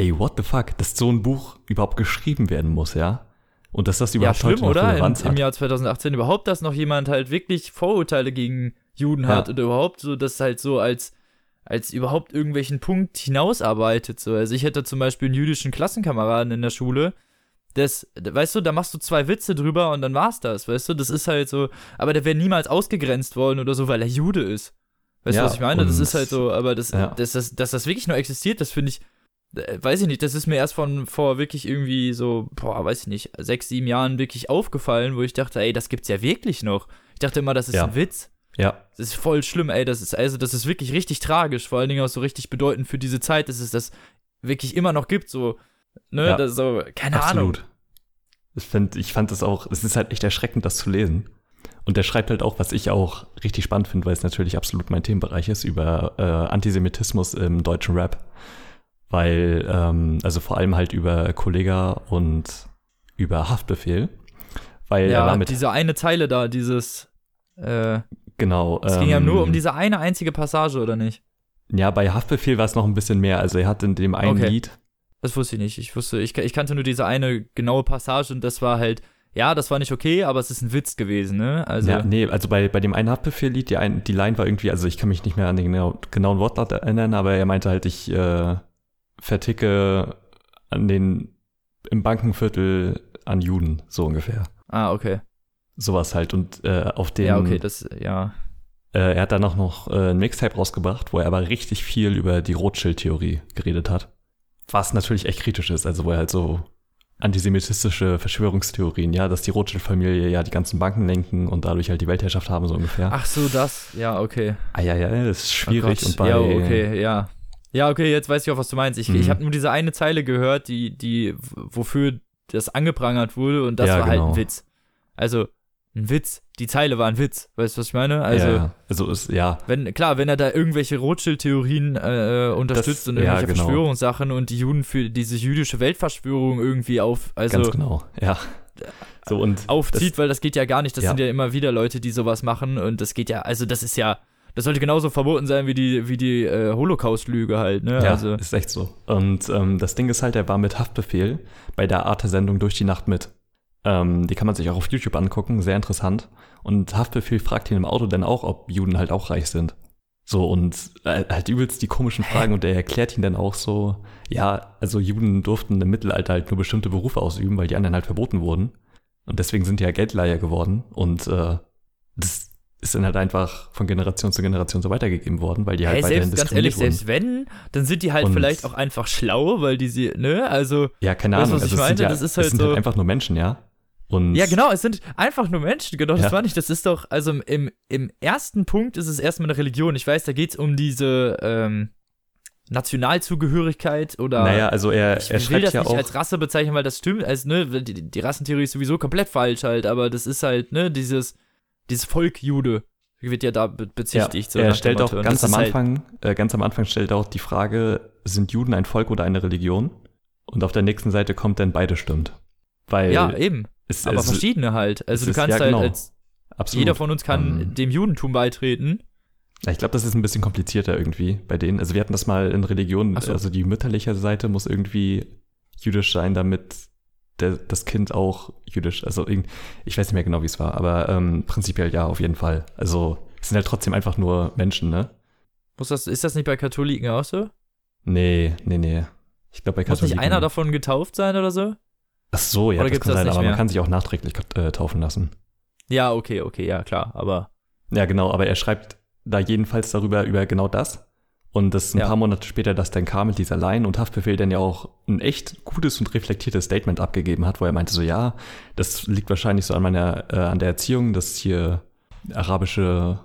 ey, what the fuck, dass so ein Buch überhaupt geschrieben werden muss, ja? Und dass das Ja, überhaupt schlimm, heute noch oder? Im, Relevanz Im hat. Jahr 2018 überhaupt, dass noch jemand halt wirklich Vorurteile gegen Juden Ja. hat oder überhaupt so, das halt so als, als überhaupt irgendwelchen Punkt hinausarbeitet. So. Also ich hätte zum Beispiel einen jüdischen Klassenkameraden in der Schule, das, weißt du, da machst du zwei Witze drüber und dann war's das, weißt du? Das ist halt so, aber der wäre niemals ausgegrenzt worden oder so, weil er Jude ist. Weißt Ja, du, was ich meine? Das ist halt so, aber das, ja. dass, das, dass das wirklich nur existiert, das finde ich, weiß ich nicht, das ist mir erst von vor wirklich irgendwie so, boah, weiß ich nicht, sechs, sieben Jahren wirklich aufgefallen, wo ich dachte, ey, das gibt's ja wirklich noch. Ich dachte immer, das ist Ja. ein Witz. Ja, Das ist voll schlimm, ey. Das ist, also, das ist wirklich richtig tragisch, vor allen Dingen auch so richtig bedeutend für diese Zeit, dass es das wirklich immer noch gibt, so, ne, Ja. das so, keine Ahnung. absolut. Ich, find, ich fand das auch, es ist halt echt erschreckend, das zu lesen. Und der schreibt halt auch, was ich auch richtig spannend finde, weil es natürlich absolut mein Themenbereich ist, über äh, Antisemitismus im deutschen Rap. Weil, ähm, also vor allem halt über Kollega und über Haftbefehl. Weil er Ja, war mit, diese eine Zeile da, dieses, äh, genau. es ging ja nur um ähm, diese eine einzige Passage, oder nicht? Ja, bei Haftbefehl war es noch ein bisschen mehr. Also er hat in dem einen Okay. Lied, Das wusste ich nicht. Ich wusste, ich, ich kannte nur diese eine genaue Passage und das war halt, ja, das war nicht okay, aber es ist ein Witz gewesen, ne? Also, ja, nee, also bei, bei dem einen Haftbefehl-Lied, die, ein, die Line war irgendwie, also ich kann mich nicht mehr an den genau, genauen Wortlaut erinnern, aber er meinte halt, ich äh, verticke an den, im Bankenviertel an Juden, so ungefähr. ah, okay. Sowas halt. Und äh, auf dem, ja, okay, das, ja. äh, er hat dann auch noch äh, ein Mixtape rausgebracht, wo er aber richtig viel über die Rothschild-Theorie geredet hat. Was natürlich echt kritisch ist, also wo er halt so antisemitistische Verschwörungstheorien, ja, dass die Rothschild-Familie ja die ganzen Banken lenken und dadurch halt die Weltherrschaft haben, so ungefähr. Ach so, das, ja, okay. Ah, ja, ja, das ist schwierig. Oh und bei, ja, okay, ja. Ja, okay, jetzt weiß ich auch, was du meinst. Ich, Mhm. ich habe nur diese eine Zeile gehört, die, die, wofür das angeprangert wurde und das Ja, war halt genau. ein Witz. Also, ein Witz. Die Zeile war ein Witz. Weißt du, was ich meine? Also, ja, ja. also ist, ja, wenn, klar, wenn er da irgendwelche Rothschild-Theorien äh, unterstützt Das- und ja, irgendwelche genau. Verschwörungssachen und die Juden für diese jüdische Weltverschwörung irgendwie auf, also ganz genau, ja. So und aufzieht, weil das geht ja gar nicht. Das Ja. sind ja immer wieder Leute, die sowas machen und das geht ja, also das ist ja, das sollte genauso verboten sein wie die, wie die äh, Holocaust-Lüge halt, ne? Das, ja, also, ist echt so. Und ähm, das Ding ist halt, er war mit Haftbefehl bei der Arte-Sendung Durch die Nacht mit. Ähm, die kann man sich auch auf YouTube angucken, sehr interessant. Und Haftbefehl fragt ihn im Auto dann auch, ob Juden halt auch reich sind. So, und äh, halt übelst die komischen Fragen und er erklärt ihn dann auch so, ja, also Juden durften im Mittelalter halt nur bestimmte Berufe ausüben, weil die anderen halt verboten wurden. Und deswegen sind die ja Geldleiher geworden. Und äh, das, ist dann halt einfach von Generation zu Generation so weitergegeben worden, weil die halt Hey, weiterhin selbst, ganz ehrlich, diskriminiert selbst wenn, dann sind die halt Und- vielleicht auch einfach schlau, weil die sie, ne, also, Ja, keine Ahnung. was ich also es sind meinte? ja, Das ist es halt sind so- halt einfach nur Menschen, ja. Und ja genau, es sind einfach nur Menschen, genau, das Ja. war nicht, das ist doch, also im, im ersten Punkt ist es erstmal eine Religion, ich weiß, da geht's um diese, ähm, Nationalzugehörigkeit oder naja, also er, ich er will schreibt das ja nicht auch. als Rasse bezeichnen, weil das stimmt, also, ne, die, die Rassentheorie ist sowieso komplett falsch halt, aber das ist halt, ne, dieses, dieses Volk Jude wird ja da be ja, bezichtigt. so er stellt auch. Und ganz am ist halt- Anfang, äh, ganz am Anfang stellt auch die Frage, sind Juden ein Volk oder eine Religion? Und auf der nächsten Seite kommt dann beide stimmt. Weil ja, eben, es, aber es, verschiedene halt. Also du ist- kannst ja, halt genau. als, absolut. jeder von uns kann Ähm, dem Judentum beitreten. Ja, Ich glaube, das ist ein bisschen komplizierter irgendwie bei denen. Also wir hatten das mal in Religion, Ach so. also die mütterliche Seite muss irgendwie jüdisch sein, damit der, das Kind auch jüdisch, also ich weiß nicht mehr genau, wie es war, aber ähm, prinzipiell ja, auf jeden Fall. Also es sind halt trotzdem einfach nur Menschen, ne? Muss das, ist das nicht bei Katholiken auch so? Nee, nee, nee. Ich glaube, bei Muss nicht Katholiken. einer davon getauft sein oder so? Ach so, ja, Oder das kann das sein, aber mehr? man kann sich auch nachträglich äh, taufen lassen. Ja, okay, okay, ja, klar, aber Ja, genau, aber er schreibt da jedenfalls darüber, über genau das. Und das ein Ja. paar Monate später, dass dann kam mit dieser Line und Haftbefehl dann ja auch ein echt gutes und reflektiertes Statement abgegeben hat, wo er meinte so, ja, das liegt wahrscheinlich so an meiner, äh, an der Erziehung, dass hier arabische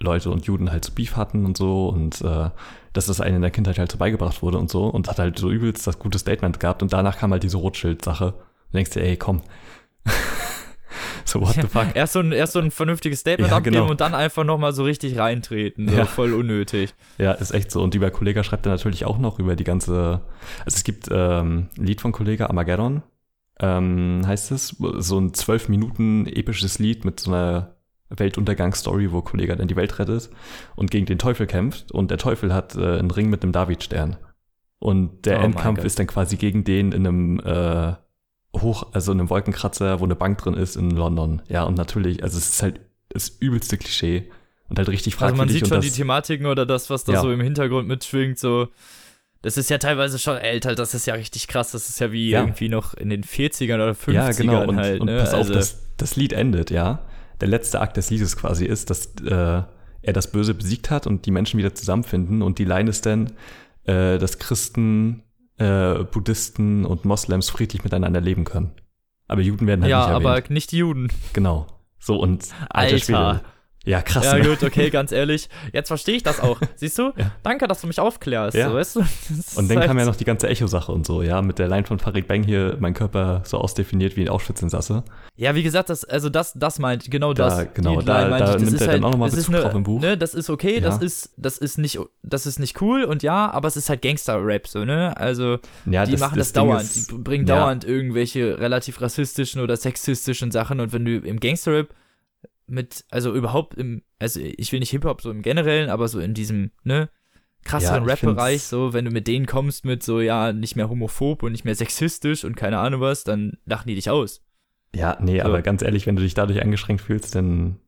Leute und Juden halt so Beef hatten und so und äh, dass das einem in der Kindheit halt so beigebracht wurde und so und hat halt so übelst das gute Statement gehabt und danach kam halt diese Rothschild-Sache. Du denkst dir, ey, komm. so, what the fuck? erst so ein, erst so ein vernünftiges Statement Ja, abgeben genau. und dann einfach nochmal so richtig reintreten. So Ja. voll unnötig. Ja, ist echt so. Und über Kollega schreibt er natürlich auch noch über die ganze. Also es gibt ähm, ein Lied von Kollega, Armageddon, ähm, heißt es. So ein zwölf Minuten episches Lied mit so einer Weltuntergangsstory, wo Kollega dann die Welt rettet und gegen den Teufel kämpft. Und der Teufel hat äh, einen Ring mit einem Davidstern. Und der Oh Endkampf ist dann quasi gegen den in einem äh, Hoch, also in einem Wolkenkratzer, wo eine Bank drin ist in London. Ja, und natürlich, also es ist halt das übelste Klischee und halt richtig Also fragwürdig. man sieht schon das, die Thematiken oder das, was da Ja. so im Hintergrund mitschwingt, so. Das ist ja teilweise schon älter, das ist ja richtig krass. Das ist ja wie Ja. irgendwie noch in den 40ern oder 50ern Ja, genau. Und, halt. und ne? pass auf, also, das, das Lied endet, ja. Der letzte Akt des Liedes quasi ist, dass äh, er das Böse besiegt hat und die Menschen wieder zusammenfinden. Und die Line ist dann, äh, dass Christen, äh, Buddhisten und Moslems friedlich miteinander leben können. Aber Juden werden halt ja, nicht aber erwähnt. nicht die Juden. Genau. So und Alter. Schwede. Ja, krass. Ja, ne? gut, okay, ganz ehrlich. Jetzt verstehe ich das auch. Siehst du? Ja. Danke, dass du mich aufklärst. Ja. So, weißt du? Das Und dann halt- kam ja noch die ganze Echo-Sache und so, ja, mit der Line von Farid Bang hier, mein Körper so ausdefiniert wie ein Auschwitz-Insasse. Ja, wie gesagt, das, also das, das meint, genau Da- das. genau, da- Line meinte da ich, das nimmt ist er dann halt, auch noch mal das ist Bezug eine, drauf im Buch. Ne, das ist okay, das Ja. ist, das ist nicht, das ist nicht cool und ja, aber es ist halt Gangster-Rap, so, ne? Also, Ja, die machen das, Ding dauernd. ist- die bringen dauernd irgendwelche relativ rassistischen oder sexistischen Sachen und wenn du im Gangster-Rap mit, also überhaupt im, also ich will nicht Hip-Hop so im Generellen, aber so in diesem, ne, krasseren Ja, ich Rap-Bereich, so, wenn du mit denen kommst mit so, ja, nicht mehr homophob und nicht mehr sexistisch und keine Ahnung was, dann lachen die dich aus. Ja, nee, So. aber ganz ehrlich, wenn du dich dadurch eingeschränkt fühlst, dann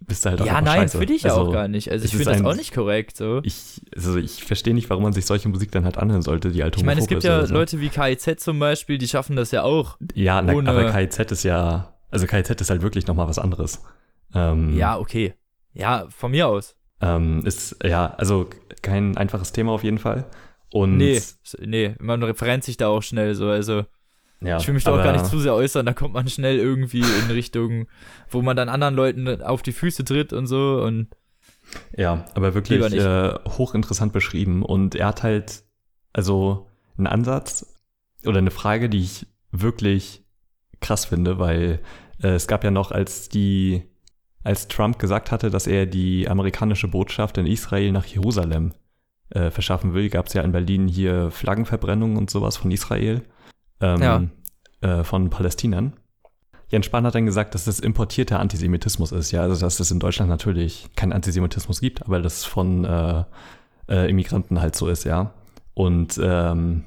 bist du halt auch Ja, nein, finde ich ja also, auch gar nicht. Also ich finde das auch nicht korrekt, so. Ich, also ich verstehe nicht, warum man sich solche Musik dann halt anhören sollte, die halt Ich meine, es gibt ja so. Leute wie KIZ zum Beispiel, die schaffen das ja auch. Ja, na, aber KIZ ist ja, also KIZ ist halt wirklich nochmal was anderes. Ähm, Ja, okay. Ja, von mir aus. Ähm, ist, ja, also kein einfaches Thema auf jeden Fall. Und Nee, nee, man referenzt sich da auch schnell so. Also ja, ich will mich da auch gar nicht zu sehr äußern, da kommt man schnell irgendwie in Richtung, wo man dann anderen Leuten auf die Füße tritt und so und Ja, aber wirklich äh, hochinteressant beschrieben. Und er hat halt, also einen Ansatz oder eine Frage, die ich wirklich krass finde, weil äh, es gab ja noch, als die, als Trump gesagt hatte, dass er die amerikanische Botschaft in Israel nach Jerusalem äh, verschaffen will, gab es ja in Berlin hier Flaggenverbrennungen und sowas von Israel, ähm, Ja. äh, von Palästinern. Jens Spahn hat dann gesagt, dass das importierter Antisemitismus ist, ja, also dass es in Deutschland natürlich keinen Antisemitismus gibt, aber das von äh, äh, Immigranten halt so ist, ja. Und ähm,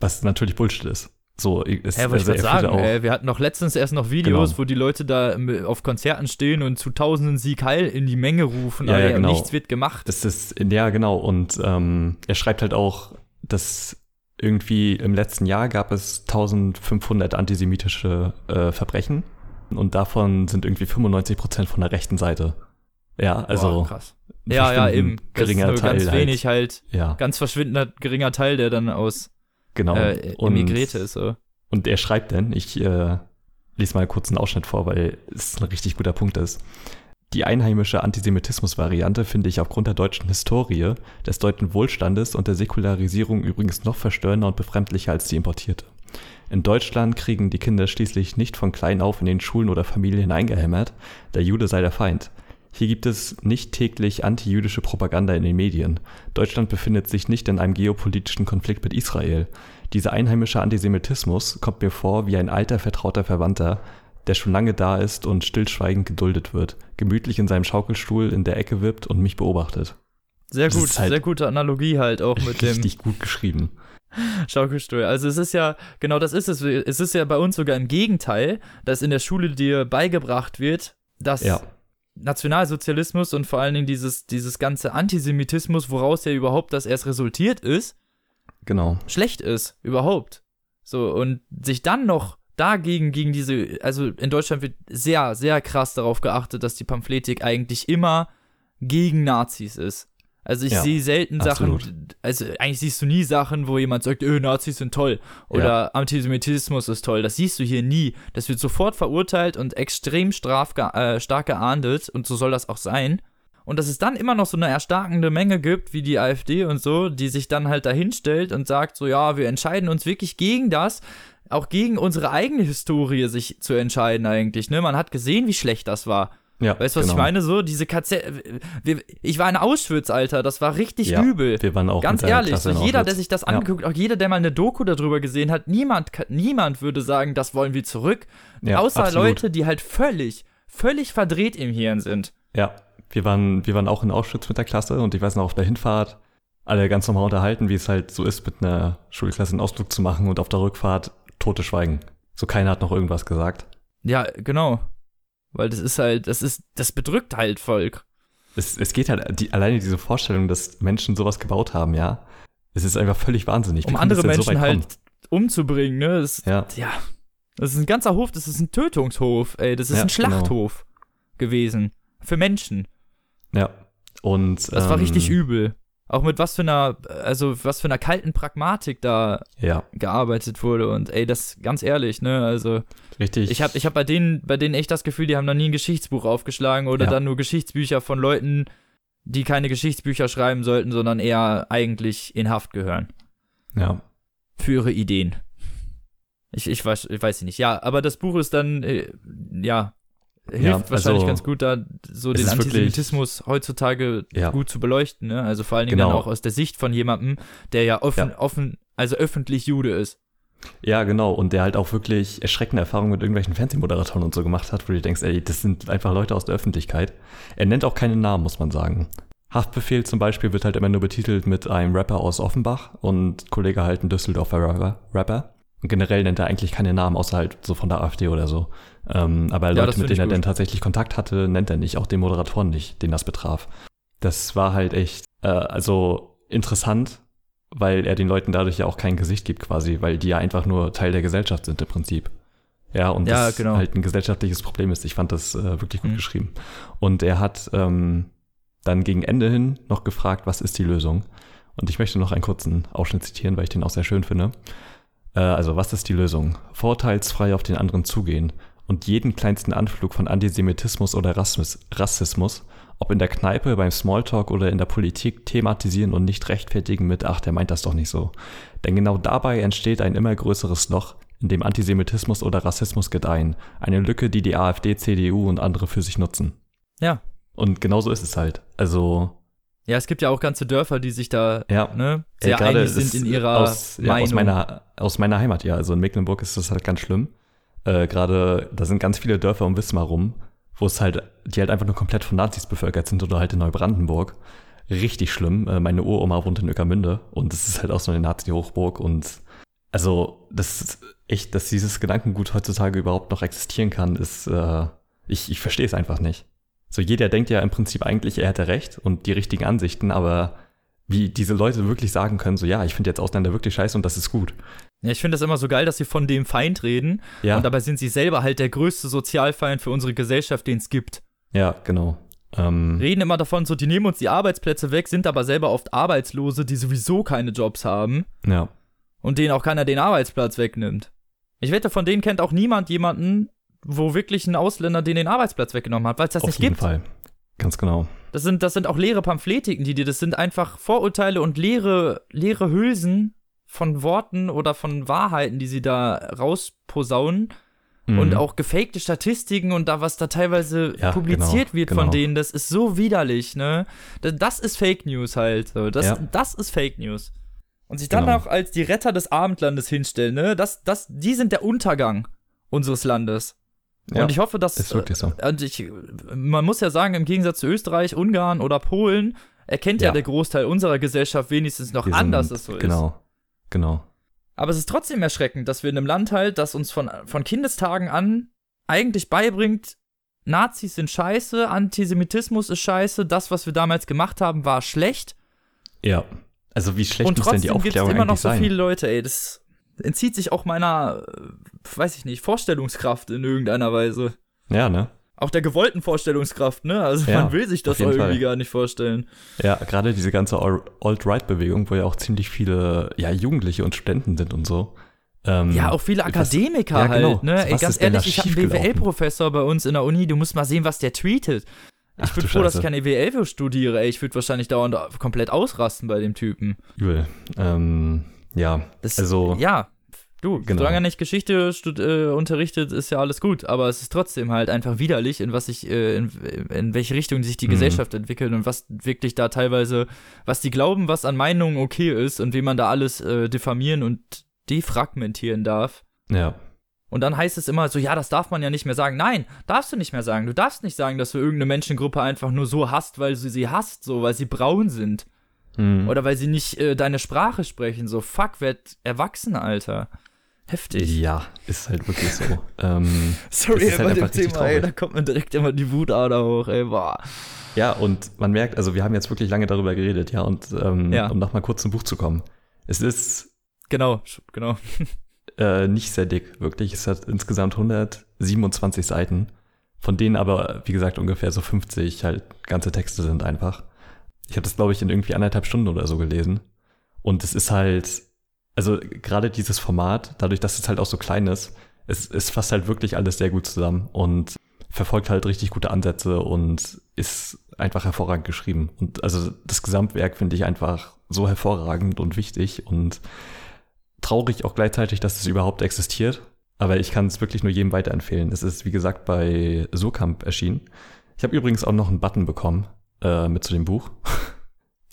was natürlich Bullshit ist. So, ist, Ja, ich also führte sagen, äh, wir hatten noch letztens erst noch Videos, Genau. wo die Leute da auf Konzerten stehen und zu tausenden Sieg Heil in die Menge rufen, Ja, aber ja, genau. nichts wird gemacht. Das ist, ja, genau. Und ähm, er schreibt halt auch, dass irgendwie im letzten Jahr gab es 1500 antisemitische äh, Verbrechen und davon sind irgendwie 95 Prozent von der rechten Seite. Ja, also. Boah, krass. Ja, ja, eben. Das ist nur Teil ganz wenig halt, Ja, ganz verschwindender geringer Teil, der dann aus genau. äh, Emigrierte ist. So. Und er schreibt denn, ich äh, lese mal kurz einen Ausschnitt vor, weil es ein richtig guter Punkt ist. Die einheimische Antisemitismus-Variante finde ich aufgrund der deutschen Historie, des deutschen Wohlstandes und der Säkularisierung übrigens noch verstörender und befremdlicher als die importierte. In Deutschland kriegen die Kinder schließlich nicht von klein auf in den Schulen oder Familien eingehämmert, der Jude sei der Feind. Hier gibt es nicht täglich antijüdische Propaganda in den Medien. Deutschland befindet sich nicht in einem geopolitischen Konflikt mit Israel. Dieser einheimische Antisemitismus kommt mir vor wie ein alter, vertrauter Verwandter, der schon lange da ist und stillschweigend geduldet wird, gemütlich in seinem Schaukelstuhl in der Ecke wippt und mich beobachtet. Sehr Das gut, halt sehr gute Analogie halt auch mit dem Richtig gut geschrieben. Schaukelstuhl. Also es ist ja, genau das ist es. Es ist ja bei uns sogar im Gegenteil, dass in der Schule dir beigebracht wird, dass Ja. Nationalsozialismus und vor allen Dingen dieses, dieses ganze Antisemitismus, woraus ja überhaupt das erst resultiert ist, Genau. schlecht ist, überhaupt. So, und sich dann noch dagegen, gegen diese, also in Deutschland wird sehr, sehr krass darauf geachtet, dass die Pamphletik eigentlich immer gegen Nazis ist. Also ich Ja, sehe selten absolut. Sachen, also eigentlich siehst du nie Sachen, wo jemand sagt, öh, Nazis sind toll oder Antisemitismus ist toll. Das siehst du hier nie. Das wird sofort verurteilt und extrem straf äh, stark geahndet und so soll das auch sein. Und dass es dann immer noch so eine erstarkende Menge gibt, wie die AfD und so, die sich dann halt dahinstellt und sagt so, ja, wir entscheiden uns wirklich gegen das, auch gegen unsere eigene Historie sich zu entscheiden eigentlich, ne? Man hat gesehen, wie schlecht das war. Ja, Weißt du, was genau. ich meine? So, diese KZ. Wir, ich war in Auschwitz, Alter, das war richtig Ja, übel. Wir waren auch Ganz ehrlich, so jeder, der sich das Ja. angeguckt, auch jeder, der mal eine Doku darüber gesehen hat, niemand, niemand würde sagen, das wollen wir zurück. Ja, außer absolut. Leute, die halt völlig, völlig verdreht im Hirn sind. Ja, wir waren, wir waren auch in Auschwitz mit der Klasse und ich weiß noch, auf der Hinfahrt alle ganz normal unterhalten, wie es halt so ist, mit einer Schulklasse einen Ausflug zu machen und auf der Rückfahrt tote Schweigen. So keiner hat noch irgendwas gesagt. Ja, genau. Weil das ist halt, das ist, das bedrückt halt Volk. Es, es geht halt, die, alleine diese Vorstellung, dass Menschen sowas gebaut haben, ja, es ist einfach völlig wahnsinnig. Um andere so Menschen weit halt kommen? umzubringen, ne? Das, Ja, ja. Das ist ein ganzer Hof, das ist ein Tötungshof, ey. Das ist Ja, ein Schlachthof gewesen. Für Menschen. ja. Und Das war richtig ähm, übel. Auch mit was für einer, also was für einer kalten Pragmatik da Ja, gearbeitet wurde. Und ey, das ganz ehrlich, ne? Also richtig. ich habe ich hab bei denen, bei denen echt das Gefühl, die haben noch nie ein Geschichtsbuch aufgeschlagen oder Ja. dann nur Geschichtsbücher von Leuten, die keine Geschichtsbücher schreiben sollten, sondern eher eigentlich in Haft gehören. ja, Für ihre Ideen. Ich, ich, weiß, ich weiß nicht. Ja, aber das Buch ist dann, äh, ja, hilft Ja, wahrscheinlich also, ganz gut, da so den ist wirklich- Antisemitismus heutzutage Ja. gut zu beleuchten. Ne? Also vor allen Dingen dann Genau. auch aus der Sicht von jemandem, der ja offen, Ja. offen, also öffentlich Jude ist. Ja, genau. Und der halt auch wirklich erschreckende Erfahrungen mit irgendwelchen Fernsehmoderatoren und so gemacht hat, wo du denkst, ey, das sind einfach Leute aus der Öffentlichkeit. Er nennt auch keine Namen, muss man sagen. Haftbefehl zum Beispiel wird halt immer nur betitelt mit einem Rapper aus Offenbach und Kollege halt ein Düsseldorfer Rapper. Rapper. Und generell nennt er eigentlich keine Namen, außer halt so von der AfD oder so. Ähm, aber Ja, Leute, mit denen er gut. dann tatsächlich Kontakt hatte, nennt er nicht. Auch den Moderatoren nicht, den das betraf. Das war halt echt, äh, also interessant, weil er den Leuten dadurch ja auch kein Gesicht gibt quasi, weil die ja einfach nur Teil der Gesellschaft sind im Prinzip. Ja, und Ja, das genau. halt ein gesellschaftliches Problem ist. Ich fand das äh, wirklich gut Mhm. geschrieben. Und er hat ähm, dann gegen Ende hin noch gefragt, was ist die Lösung? Und ich möchte noch einen kurzen Ausschnitt zitieren, weil ich den auch sehr schön finde. Äh, also, was ist die Lösung? Vorteilsfrei auf den anderen zugehen und jeden kleinsten Anflug von Antisemitismus oder Rassismus, Rassismus, ob in der Kneipe, beim Smalltalk oder in der Politik, thematisieren und nicht rechtfertigen mit, ach, der meint das doch nicht so. Denn genau dabei entsteht ein immer größeres Loch, in dem Antisemitismus oder Rassismus gedeihen. Eine Lücke, die die AfD, CDU und andere für sich nutzen. Ja. Und genauso ist es halt. Also, Ja, es gibt ja auch ganze Dörfer, die sich da ja, ne, Ja, sehr gerade einig sind in ihrer aus, ja, Meinung. aus, meiner, aus meiner Heimat, ja. Also in Mecklenburg ist das halt ganz schlimm. Äh, gerade, da sind ganz viele Dörfer um Wismar rum, wo es halt, die halt einfach nur komplett von Nazis bevölkert sind oder halt in Neubrandenburg. Richtig schlimm. Äh, meine Uroma wohnt in Ueckermünde und es ist halt auch so eine Nazi-Hochburg und also, das ist echt, dass dieses Gedankengut heutzutage überhaupt noch existieren kann, ist, äh, ich, ich verstehe es einfach nicht. So, jeder denkt ja im Prinzip eigentlich, er hätte recht und die richtigen Ansichten, aber wie diese Leute wirklich sagen können, so, ja, ich finde jetzt Ausländer wirklich scheiße und das ist gut. Ja, ich finde das immer so geil, dass sie von dem Feind reden Ja, und dabei sind sie selber halt der größte Sozialfeind für unsere Gesellschaft, den es gibt. ja, genau. Ähm, Reden immer davon, so, die nehmen uns die Arbeitsplätze weg, sind aber selber oft Arbeitslose, die sowieso keine Jobs haben ja, und denen auch keiner den Arbeitsplatz wegnimmt. Ich wette, von denen kennt auch niemand jemanden, wo wirklich ein Ausländer den den Arbeitsplatz weggenommen hat, weil es das auf nicht jeden gibt. Fall. Ganz genau. Das sind, das sind auch leere Pamphlettiken, die dir, das sind einfach Vorurteile und leere, leere Hülsen von Worten oder von Wahrheiten, die sie da rausposaunen. Und Mhm. auch gefakte Statistiken und da, was da teilweise Ja, publiziert genau, wird genau. von denen, das ist so widerlich, ne? Das, ist Fake News halt. Das, Ja. das ist Fake News. Und sich dann Genau. auch als die Retter des Abendlandes hinstellen, ne? Das, das, die sind der Untergang unseres Landes. Ja, und ich hoffe, dass. ist wirklich so. äh, Und ich, man muss ja sagen, im Gegensatz zu Österreich, Ungarn oder Polen, erkennt ja, Ja. der Großteil unserer Gesellschaft wenigstens noch an, dass es so ist. Genau, genau. Aber es ist trotzdem erschreckend, dass wir in einem Land halt, das uns von, von Kindestagen an eigentlich beibringt, Nazis sind scheiße, Antisemitismus ist scheiße, das, was wir damals gemacht haben, war schlecht. Ja. Also wie schlecht und muss denn die trotzdem gibt es Aufklärung immer noch so sein? viele Leute, ey, das entzieht sich auch meiner, äh, weiß ich nicht, Vorstellungskraft in irgendeiner Weise. Ja, ne? Auch der gewollten Vorstellungskraft, ne? Also Ja, man will sich das irgendwie Fall. gar nicht vorstellen. Ja, gerade diese ganze Al- Alt-Right-Bewegung, wo ja auch ziemlich viele ja, Jugendliche und Studenten sind und so. Ähm, Ja, auch viele was- Akademiker ja, genau. halt, ne? Was Ey, ist ganz denn da ehrlich, ich habe einen? BWL-Professor bei uns in der Uni, du musst mal sehen, was der tweetet. Ich Ach bin froh, dass ich Scheiße. keine BWL studiere, ey. Ich würde wahrscheinlich dauernd komplett ausrasten bei dem Typen. Übel. Ähm, ja, Das, also Ja, du, Genau. solange er nicht Geschichte äh, unterrichtet, ist ja alles gut. Aber es ist trotzdem halt einfach widerlich, in was sich, äh, in, in welche Richtung sich die Mhm. Gesellschaft entwickelt und was wirklich da teilweise, was die glauben, was an Meinungen okay ist und wie man da alles äh, diffamieren und defragmentieren darf. ja, Und dann heißt es immer so, ja, das darf man ja nicht mehr sagen. Nein, darfst du nicht mehr sagen. Du darfst nicht sagen, dass du irgendeine Menschengruppe einfach nur so hasst, weil du sie hasst, so, weil sie braun sind. Mhm. Oder weil sie nicht äh, deine Sprache sprechen. So, fuck, werd erwachsen, Alter. Heftig. ja, ist halt wirklich so. ähm, Sorry, ist halt bei dem Thema, ey, da kommt mir direkt immer die Wutader hoch, ey, boah. ja, und man merkt, also wir haben jetzt wirklich lange darüber geredet, ja, und ähm, Ja. um noch mal kurz zum Buch zu kommen. Es ist Genau, genau. äh, nicht sehr dick, wirklich. Es hat insgesamt 127 Seiten, von denen aber, wie gesagt, ungefähr so 50 halt ganze Texte sind einfach. Ich habe das, glaube ich, in irgendwie anderthalb Stunden oder so gelesen. Und es ist halt, also gerade dieses Format, dadurch, dass es halt auch so klein ist, es, es fasst halt wirklich alles sehr gut zusammen und verfolgt halt richtig gute Ansätze und ist einfach hervorragend geschrieben. Und also das Gesamtwerk finde ich einfach so hervorragend und wichtig und traurig auch gleichzeitig, dass es überhaupt existiert. Aber ich kann es wirklich nur jedem weiterempfehlen. Es ist, wie gesagt, bei Surkamp erschienen. Ich habe übrigens auch noch einen Button bekommen äh, mit zu dem Buch.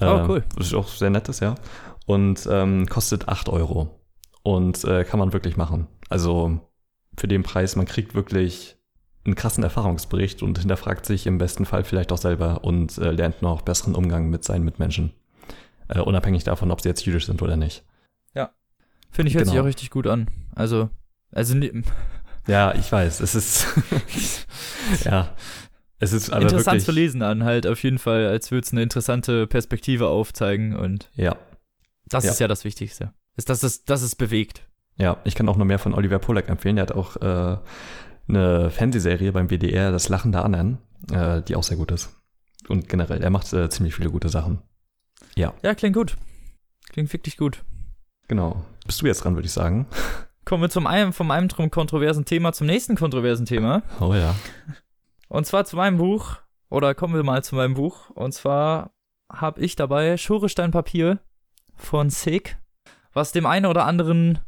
Oh, cool. Was ist auch sehr nettes, ja. Und ähm, kostet 8 Euro. Und äh, kann man wirklich machen. Also für den Preis, man kriegt wirklich einen krassen Erfahrungsbericht und hinterfragt sich im besten Fall vielleicht auch selber und äh, lernt noch besseren Umgang mit seinen Mitmenschen. Äh, unabhängig davon, ob sie jetzt jüdisch sind oder nicht. Finde ich, hört sich Genau. auch richtig gut an. Also, also, Ja, ich weiß, es ist. ja. Es ist aber interessant wirklich. zu lesen an, halt auf jeden Fall, als würde es eine interessante Perspektive aufzeigen und Ja. Das Ja. ist ja das Wichtigste. Ist, dass es, dass es bewegt. Ja, ich kann auch noch mehr von Oliver Polak empfehlen. Der hat auch äh, eine Fernsehserie beim WDR, Das Lachen der anderen, äh, die auch sehr gut ist. Und generell, er macht äh, ziemlich viele gute Sachen. Ja, klingt gut. Klingt wirklich gut. Genau. Bist du jetzt dran, würde ich sagen. Kommen wir zum einem, vom einem kontroversen Thema zum nächsten kontroversen Thema. Oh ja. Und zwar zu meinem Buch. Oder kommen wir mal zu meinem Buch. Und zwar habe ich dabei Schorestein Papier von Sick, was dem einen oder anderen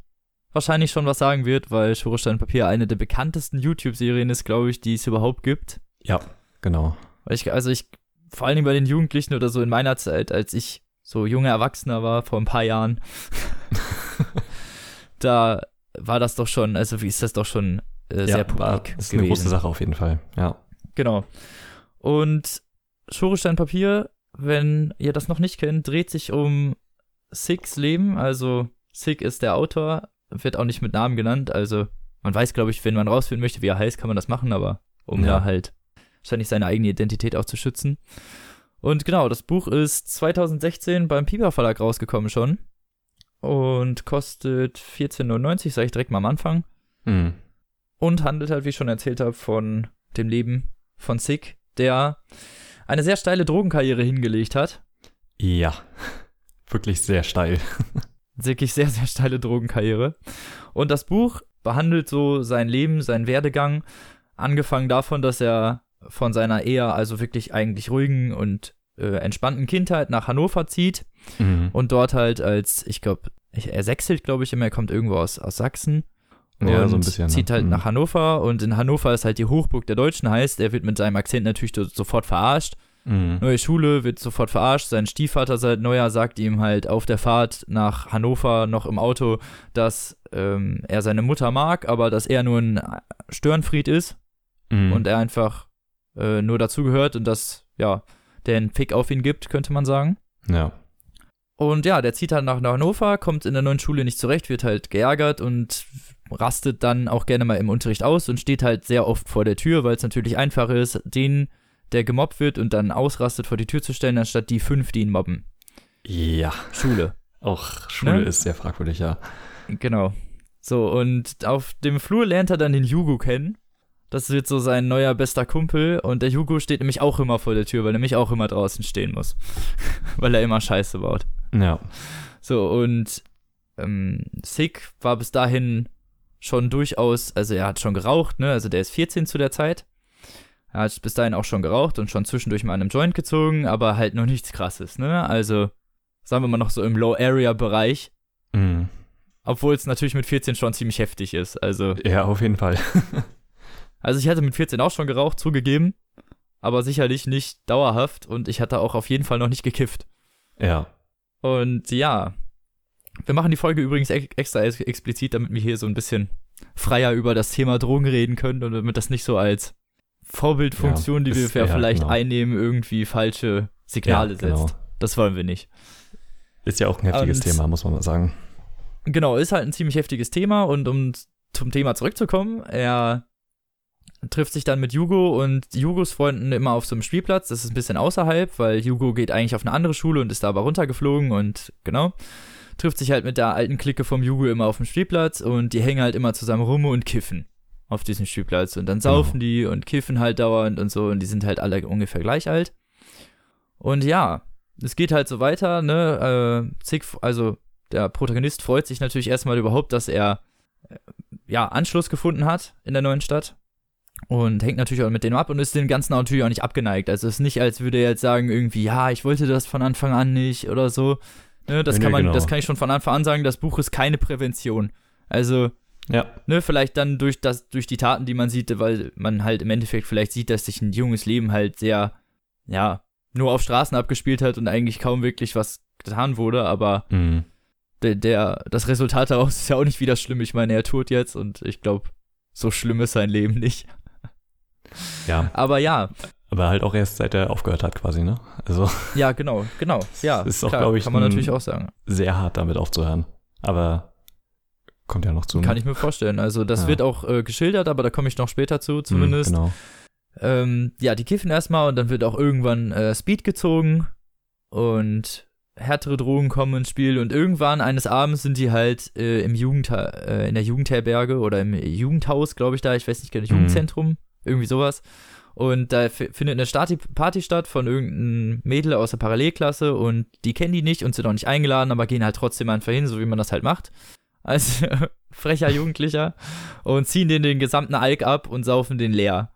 wahrscheinlich schon was sagen wird, weil Schorestein Papier eine der bekanntesten YouTube-Serien ist, glaube ich, die es überhaupt gibt. Ja, genau. Ich, also ich, vor allen Dingen bei den Jugendlichen oder so in meiner Zeit, als ich so junger Erwachsener war, vor ein paar Jahren, da war das doch schon, also wie ist das doch schon äh, sehr ja, war, publik ist eine große Sache auf jeden Fall. Ja. Genau. Und Schorestein Papier, wenn ihr das noch nicht kennt, dreht sich um Sicks Leben. Also Sick ist der Autor, wird auch nicht mit Namen genannt. Also man weiß, glaube ich, wenn man rausfinden möchte, wie er heißt, kann man das machen, aber um Ja. da halt wahrscheinlich seine eigene Identität auch zu schützen. Und genau, das Buch ist 2016 beim Piper Verlag rausgekommen schon und kostet 14,99, sage ich direkt mal am Anfang Mhm. und handelt halt, wie ich schon erzählt habe, von dem Leben von Sick, der eine sehr steile Drogenkarriere hingelegt hat. Ja, wirklich sehr steil. Wirklich sehr, sehr steile Drogenkarriere. Und das Buch behandelt so sein Leben, seinen Werdegang, angefangen davon, dass er von seiner eher, also wirklich eigentlich ruhigen und äh, entspannten Kindheit nach Hannover zieht Mhm. und dort halt als, ich glaube, er sechselt, glaube ich, immer, er kommt irgendwo aus, aus Sachsen. Und Ja, so ein bisschen, Zieht ne? halt Mhm. nach Hannover und in Hannover ist halt die Hochburg der Deutschen, heißt, er wird mit seinem Akzent natürlich so- sofort verarscht. Mhm. Neue Schule wird sofort verarscht. Sein Stiefvater seit Neujahr sagt ihm halt auf der Fahrt nach Hannover noch im Auto, dass ähm, er seine Mutter mag, aber dass er nur ein Störenfried ist Mhm. und er einfach äh, nur dazugehört und dass, ja, der einen Fick auf ihn gibt, könnte man sagen. ja. Und ja, der zieht halt nach Hannover, kommt in der neuen Schule nicht zurecht, wird halt geärgert und rastet dann auch gerne mal im Unterricht aus und steht halt sehr oft vor der Tür, weil es natürlich einfacher ist, den, der gemobbt wird und dann ausrastet, vor die Tür zu stellen, anstatt die fünf, die ihn mobben. Ja. Schule. Auch Schule Ne? ist sehr fragwürdig, ja. Genau. So, und auf dem Flur lernt er dann den Jugo kennen. Das wird so sein neuer bester Kumpel und der Jugo steht nämlich auch immer vor der Tür, weil er nämlich auch immer draußen stehen muss. weil er immer Scheiße baut. Ja. So, und ähm, Sick war bis dahin schon durchaus, also er hat schon geraucht, ne? Also der ist 14 zu der Zeit. Er hat bis dahin auch schon geraucht und schon zwischendurch mal an einem Joint gezogen, aber halt noch nichts krasses, ne? Also, sagen wir mal noch so im Low-Area-Bereich, Mhm. obwohl es natürlich mit 14 schon ziemlich heftig ist. Also, Ja, auf jeden Fall. also ich hatte mit 14 auch schon geraucht, zugegeben, aber sicherlich nicht dauerhaft und ich hatte auch auf jeden Fall noch nicht gekifft. Ja. Und ja, wir machen die Folge übrigens ex extra ex explizit, damit wir hier so ein bisschen freier über das Thema Drogen reden können und damit das nicht so als Vorbildfunktion, Ja, die ist- wir ja, vielleicht genau. einnehmen, irgendwie falsche Signale genau. setzt. Das wollen wir nicht. Ist ja auch ein heftiges Und- Thema, muss man mal sagen. Genau, ist halt ein ziemlich heftiges Thema und um zum Thema zurückzukommen, er trifft sich dann mit Jugo und Jugos Freunden immer auf so einem Spielplatz. Das ist ein bisschen außerhalb, weil Jugo geht eigentlich auf eine andere Schule und ist da aber runtergeflogen und genau. Trifft sich halt mit der alten Clique vom Jugo immer auf dem Spielplatz und die hängen halt immer zusammen rum und kiffen auf diesem Spielplatz. Und dann saufen die und kiffen halt dauernd und so und die sind halt alle ungefähr gleich alt. Und ja, es geht halt so weiter, ne? Äh, Zig, also der Protagonist freut sich natürlich erstmal überhaupt, dass er äh, ja Anschluss gefunden hat in der neuen Stadt und hängt natürlich auch mit denen ab und ist dem Ganzen natürlich auch nicht abgeneigt. Also es ist nicht, als würde er jetzt sagen irgendwie, ja, ich wollte das von Anfang an nicht oder so. Ne, das Nee, kann man, genau. das kann ich schon von Anfang an sagen. Das Buch ist keine Prävention. Also Ja. ne, vielleicht dann durch das, durch die Taten, die man sieht, weil man halt im Endeffekt vielleicht sieht, dass sich ein junges Leben halt sehr, ja, nur auf Straßen abgespielt hat und eigentlich kaum wirklich was getan wurde, aber Mhm. der, der das Resultat daraus ist ja auch nicht wieder schlimm. Ich meine, er tut jetzt und ich glaube, so schlimm ist sein Leben nicht. Ja. Aber ja, Aber halt auch erst seit er aufgehört hat, quasi, ne? Also ja, genau, genau. Ja, ist auch, klar, ich, kann man natürlich auch sagen. sehr hart damit aufzuhören. Aber kommt ja noch zu. Kann ich mir vorstellen. Also das Ja. wird auch äh, geschildert, aber da komme ich noch später zu, Mhm, zumindest. Genau. Ähm, ja, die kiffen erstmal und dann wird auch irgendwann äh, Speed gezogen und härtere Drogen kommen ins Spiel und irgendwann eines Abends sind die halt äh, im Jugend äh, in der Jugendherberge oder im Jugendhaus, glaube ich da, ich weiß nicht genau, Mhm. Jugendzentrum, irgendwie sowas. Und da findet eine Stati Party statt von irgendeinem Mädel aus der Parallelklasse und die kennen die nicht und sind auch nicht eingeladen, aber gehen halt trotzdem einfach hin, so wie man das halt macht. Als frecher Jugendlicher und ziehen den den gesamten Alk ab und saufen den leer.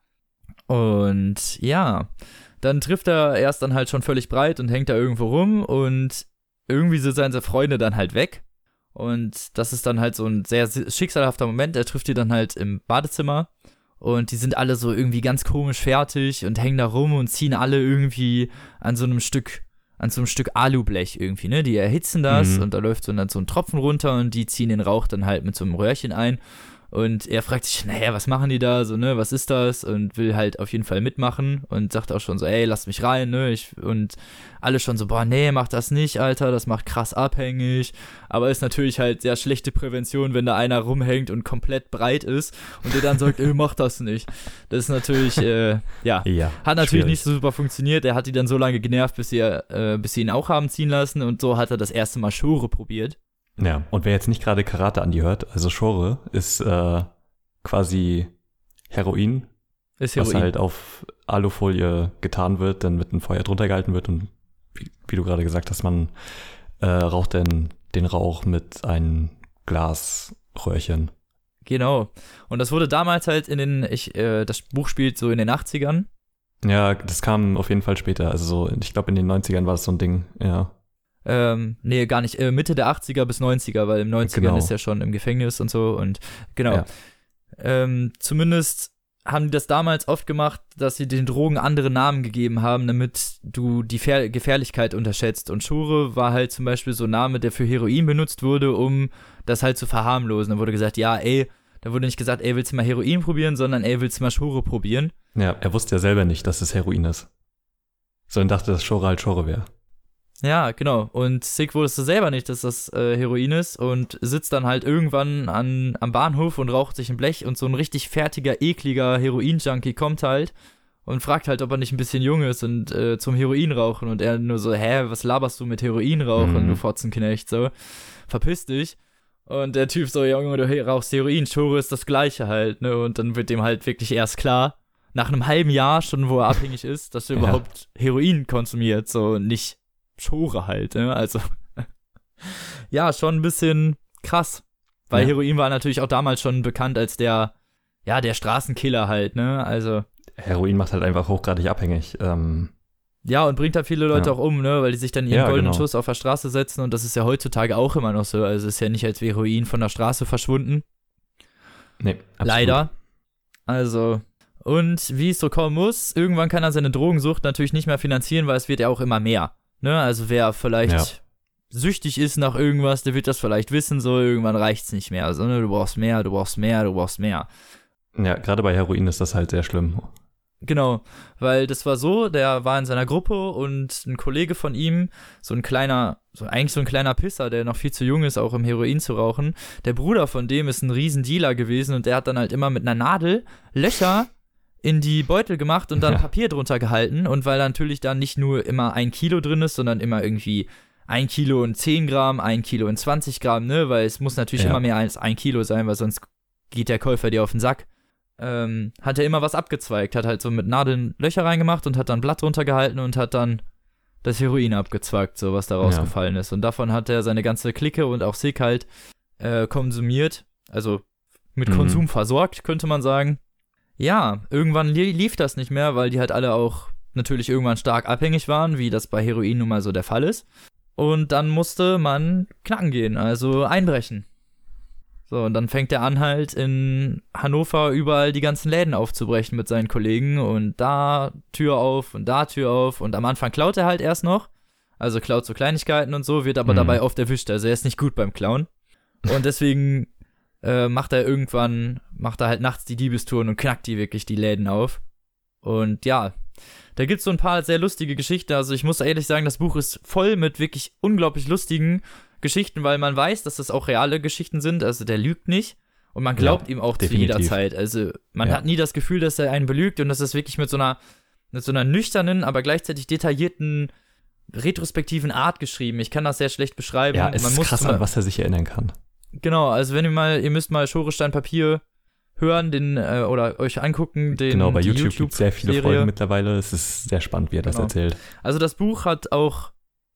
Und ja, dann trifft er erst dann halt schon völlig breit und hängt da irgendwo rum und irgendwie sind seine Freunde dann halt weg. Und das ist dann halt so ein sehr schicksalhafter Moment. Er trifft die dann halt im Badezimmer und die sind alle so irgendwie ganz komisch fertig und hängen da rum und ziehen alle irgendwie an so einem Stück, an so einem Stück Alublech irgendwie, ne? Die erhitzen das Mhm. und da läuft so dann so ein Tropfen runter und die ziehen den Rauch dann halt mit so einem Röhrchen ein. Und er fragt sich, naja, was machen die da, so, ne, was ist das? Und will halt auf jeden Fall mitmachen und sagt auch schon so, ey, lass mich rein, ne, ich, und alle schon so, boah, nee, mach das nicht, Alter, das macht krass abhängig. Aber ist natürlich halt sehr schlechte Prävention, wenn da einer rumhängt und komplett breit ist und der dann sagt, ey, mach das nicht. Das ist natürlich, äh, ja, Ja. hat natürlich schwierig. nicht so super funktioniert. Er hat die dann so lange genervt, bis sie, äh, bis sie ihn auch haben ziehen lassen und so hat er das erste Mal Schore probiert. Ja, und wer jetzt nicht gerade Karate an die hört, also Shore ist äh, quasi Heroin Ist was Heroin. halt auf Alufolie getan wird, dann mit einem Feuer drunter gehalten wird und wie, wie du gerade gesagt hast, man äh, raucht dann den Rauch mit einem Glasröhrchen. Genau. Und das wurde damals halt in den, ich, äh, das Buch spielt so in den 80ern. Ja, das kam auf jeden Fall später. Also so, ich glaube in den 90ern war das so ein Ding, ja. Ähm, nee, gar nicht. Äh, Mitte der 80er bis 90er, weil im 90ern Genau. ist er schon im Gefängnis und so. Und genau. Ja. Ähm, zumindest haben die das damals oft gemacht, dass sie den Drogen andere Namen gegeben haben, damit du die Fer Gefährlichkeit unterschätzt. Und Schure war halt zum Beispiel so ein Name, der für Heroin benutzt wurde, um das halt zu verharmlosen. Da wurde gesagt, ja, ey, da wurde nicht gesagt, ey, willst du mal Heroin probieren, sondern ey, willst du mal Schure probieren? Ja, er wusste ja selber nicht, dass es Heroin ist. Sondern dachte, dass Schore halt Schore wäre. Ja, genau. Und Sick wusste selber nicht, dass das äh, Heroin ist und sitzt dann halt irgendwann an, am Bahnhof und raucht sich ein Blech und so ein richtig fertiger, ekliger Heroin-Junkie kommt halt und fragt halt, ob er nicht ein bisschen jung ist und äh, zum Heroin rauchen und er nur so, hä, was laberst du mit Heroin rauchen, Mhm. du Fotzenknecht, so, verpiss dich. Und der Typ so, Junge, du rauchst Heroin, Schure ist das Gleiche halt, ne, und dann wird dem halt wirklich erst klar, nach einem halben Jahr schon, wo er abhängig ist, dass er Ja. überhaupt Heroin konsumiert, so nicht Schore halt, ne? Also ja, schon ein bisschen krass. Weil Ja. Heroin war natürlich auch damals schon bekannt als der, ja, der Straßenkiller halt, ne? Also, Heroin macht halt einfach hochgradig abhängig. Ähm, ja, und bringt da viele Leute Ja. auch um, ne? Weil die sich dann ihren Ja, goldenen genau. Schuss auf der Straße setzen und das ist ja heutzutage auch immer noch so. Also ist ja nicht als Heroin von der Straße verschwunden. nee, absolut. Leider. Also, und wie es so kommen muss, irgendwann kann er seine Drogensucht natürlich nicht mehr finanzieren, weil es wird ja auch immer mehr. Ne? Also wer vielleicht Ja. süchtig ist nach irgendwas, der wird das vielleicht wissen, so irgendwann reicht's nicht mehr. Also, ne? Du brauchst mehr, du brauchst mehr, du brauchst mehr. Ja, gerade bei Heroin ist das halt sehr schlimm. Genau, weil das war so, der war in seiner Gruppe und ein Kollege von ihm, so ein kleiner, so eigentlich so ein kleiner Pisser, der noch viel zu jung ist, auch im Heroin zu rauchen. Der Bruder von dem ist ein riesen Dealer gewesen und der hat dann halt immer mit einer Nadel Löcher in die Beutel gemacht und dann Ja. Papier drunter gehalten. Und weil da natürlich dann nicht nur immer ein Kilo drin ist, sondern immer irgendwie ein Kilo und 10 Gramm, ein Kilo und 20 Gramm, ne? Weil es muss natürlich Ja. immer mehr als ein Kilo sein, weil sonst geht der Käufer dir auf den Sack ähm, hat er immer was abgezweigt, hat halt so mit Nadeln Löcher reingemacht und hat dann Blatt drunter gehalten und hat dann das Heroin abgezweigt, so was da Ja. rausgefallen ist. Und davon hat er seine ganze Clique und auch Sick halt äh, konsumiert, also mit Mhm. Konsum versorgt, könnte man sagen. Ja, irgendwann li lief das nicht mehr, weil die halt alle auch natürlich irgendwann stark abhängig waren, wie das bei Heroin nun mal so der Fall ist. Und dann musste man knacken gehen, also einbrechen. So, und dann fängt er an, halt in Hannover überall die ganzen Läden aufzubrechen mit seinen Kollegen und da Tür auf und da Tür auf und am Anfang klaut er halt erst noch. Also klaut so Kleinigkeiten und so, wird aber Mhm. dabei oft erwischt. Also er ist nicht gut beim Klauen. Und deswegen äh, macht er irgendwann, macht er halt nachts die Diebestouren und knackt die wirklich die Läden auf. Und ja, da gibt's so ein paar sehr lustige Geschichten. Also ich muss ehrlich sagen, das Buch ist voll mit wirklich unglaublich lustigen Geschichten, weil man weiß, dass das auch reale Geschichten sind. Also der lügt nicht. Und man glaubt ihm auch definitiv. zu jeder Zeit. Also man Ja. hat nie das Gefühl, dass er einen belügt und das ist wirklich mit so einer, mit so einer nüchternen, aber gleichzeitig detaillierten, retrospektiven Art geschrieben. Ich kann das sehr schlecht beschreiben. Ja, es man ist krass, an was er sich erinnern kann. Genau, also wenn ihr mal, ihr müsst mal Schorestein Papier hören, den, äh, oder euch angucken, den genau, bei die YouTube, gibt es sehr viele YouTube-Serie. Folgen mittlerweile. Es ist sehr spannend, wie er das Genau. erzählt. Also das Buch hat auch,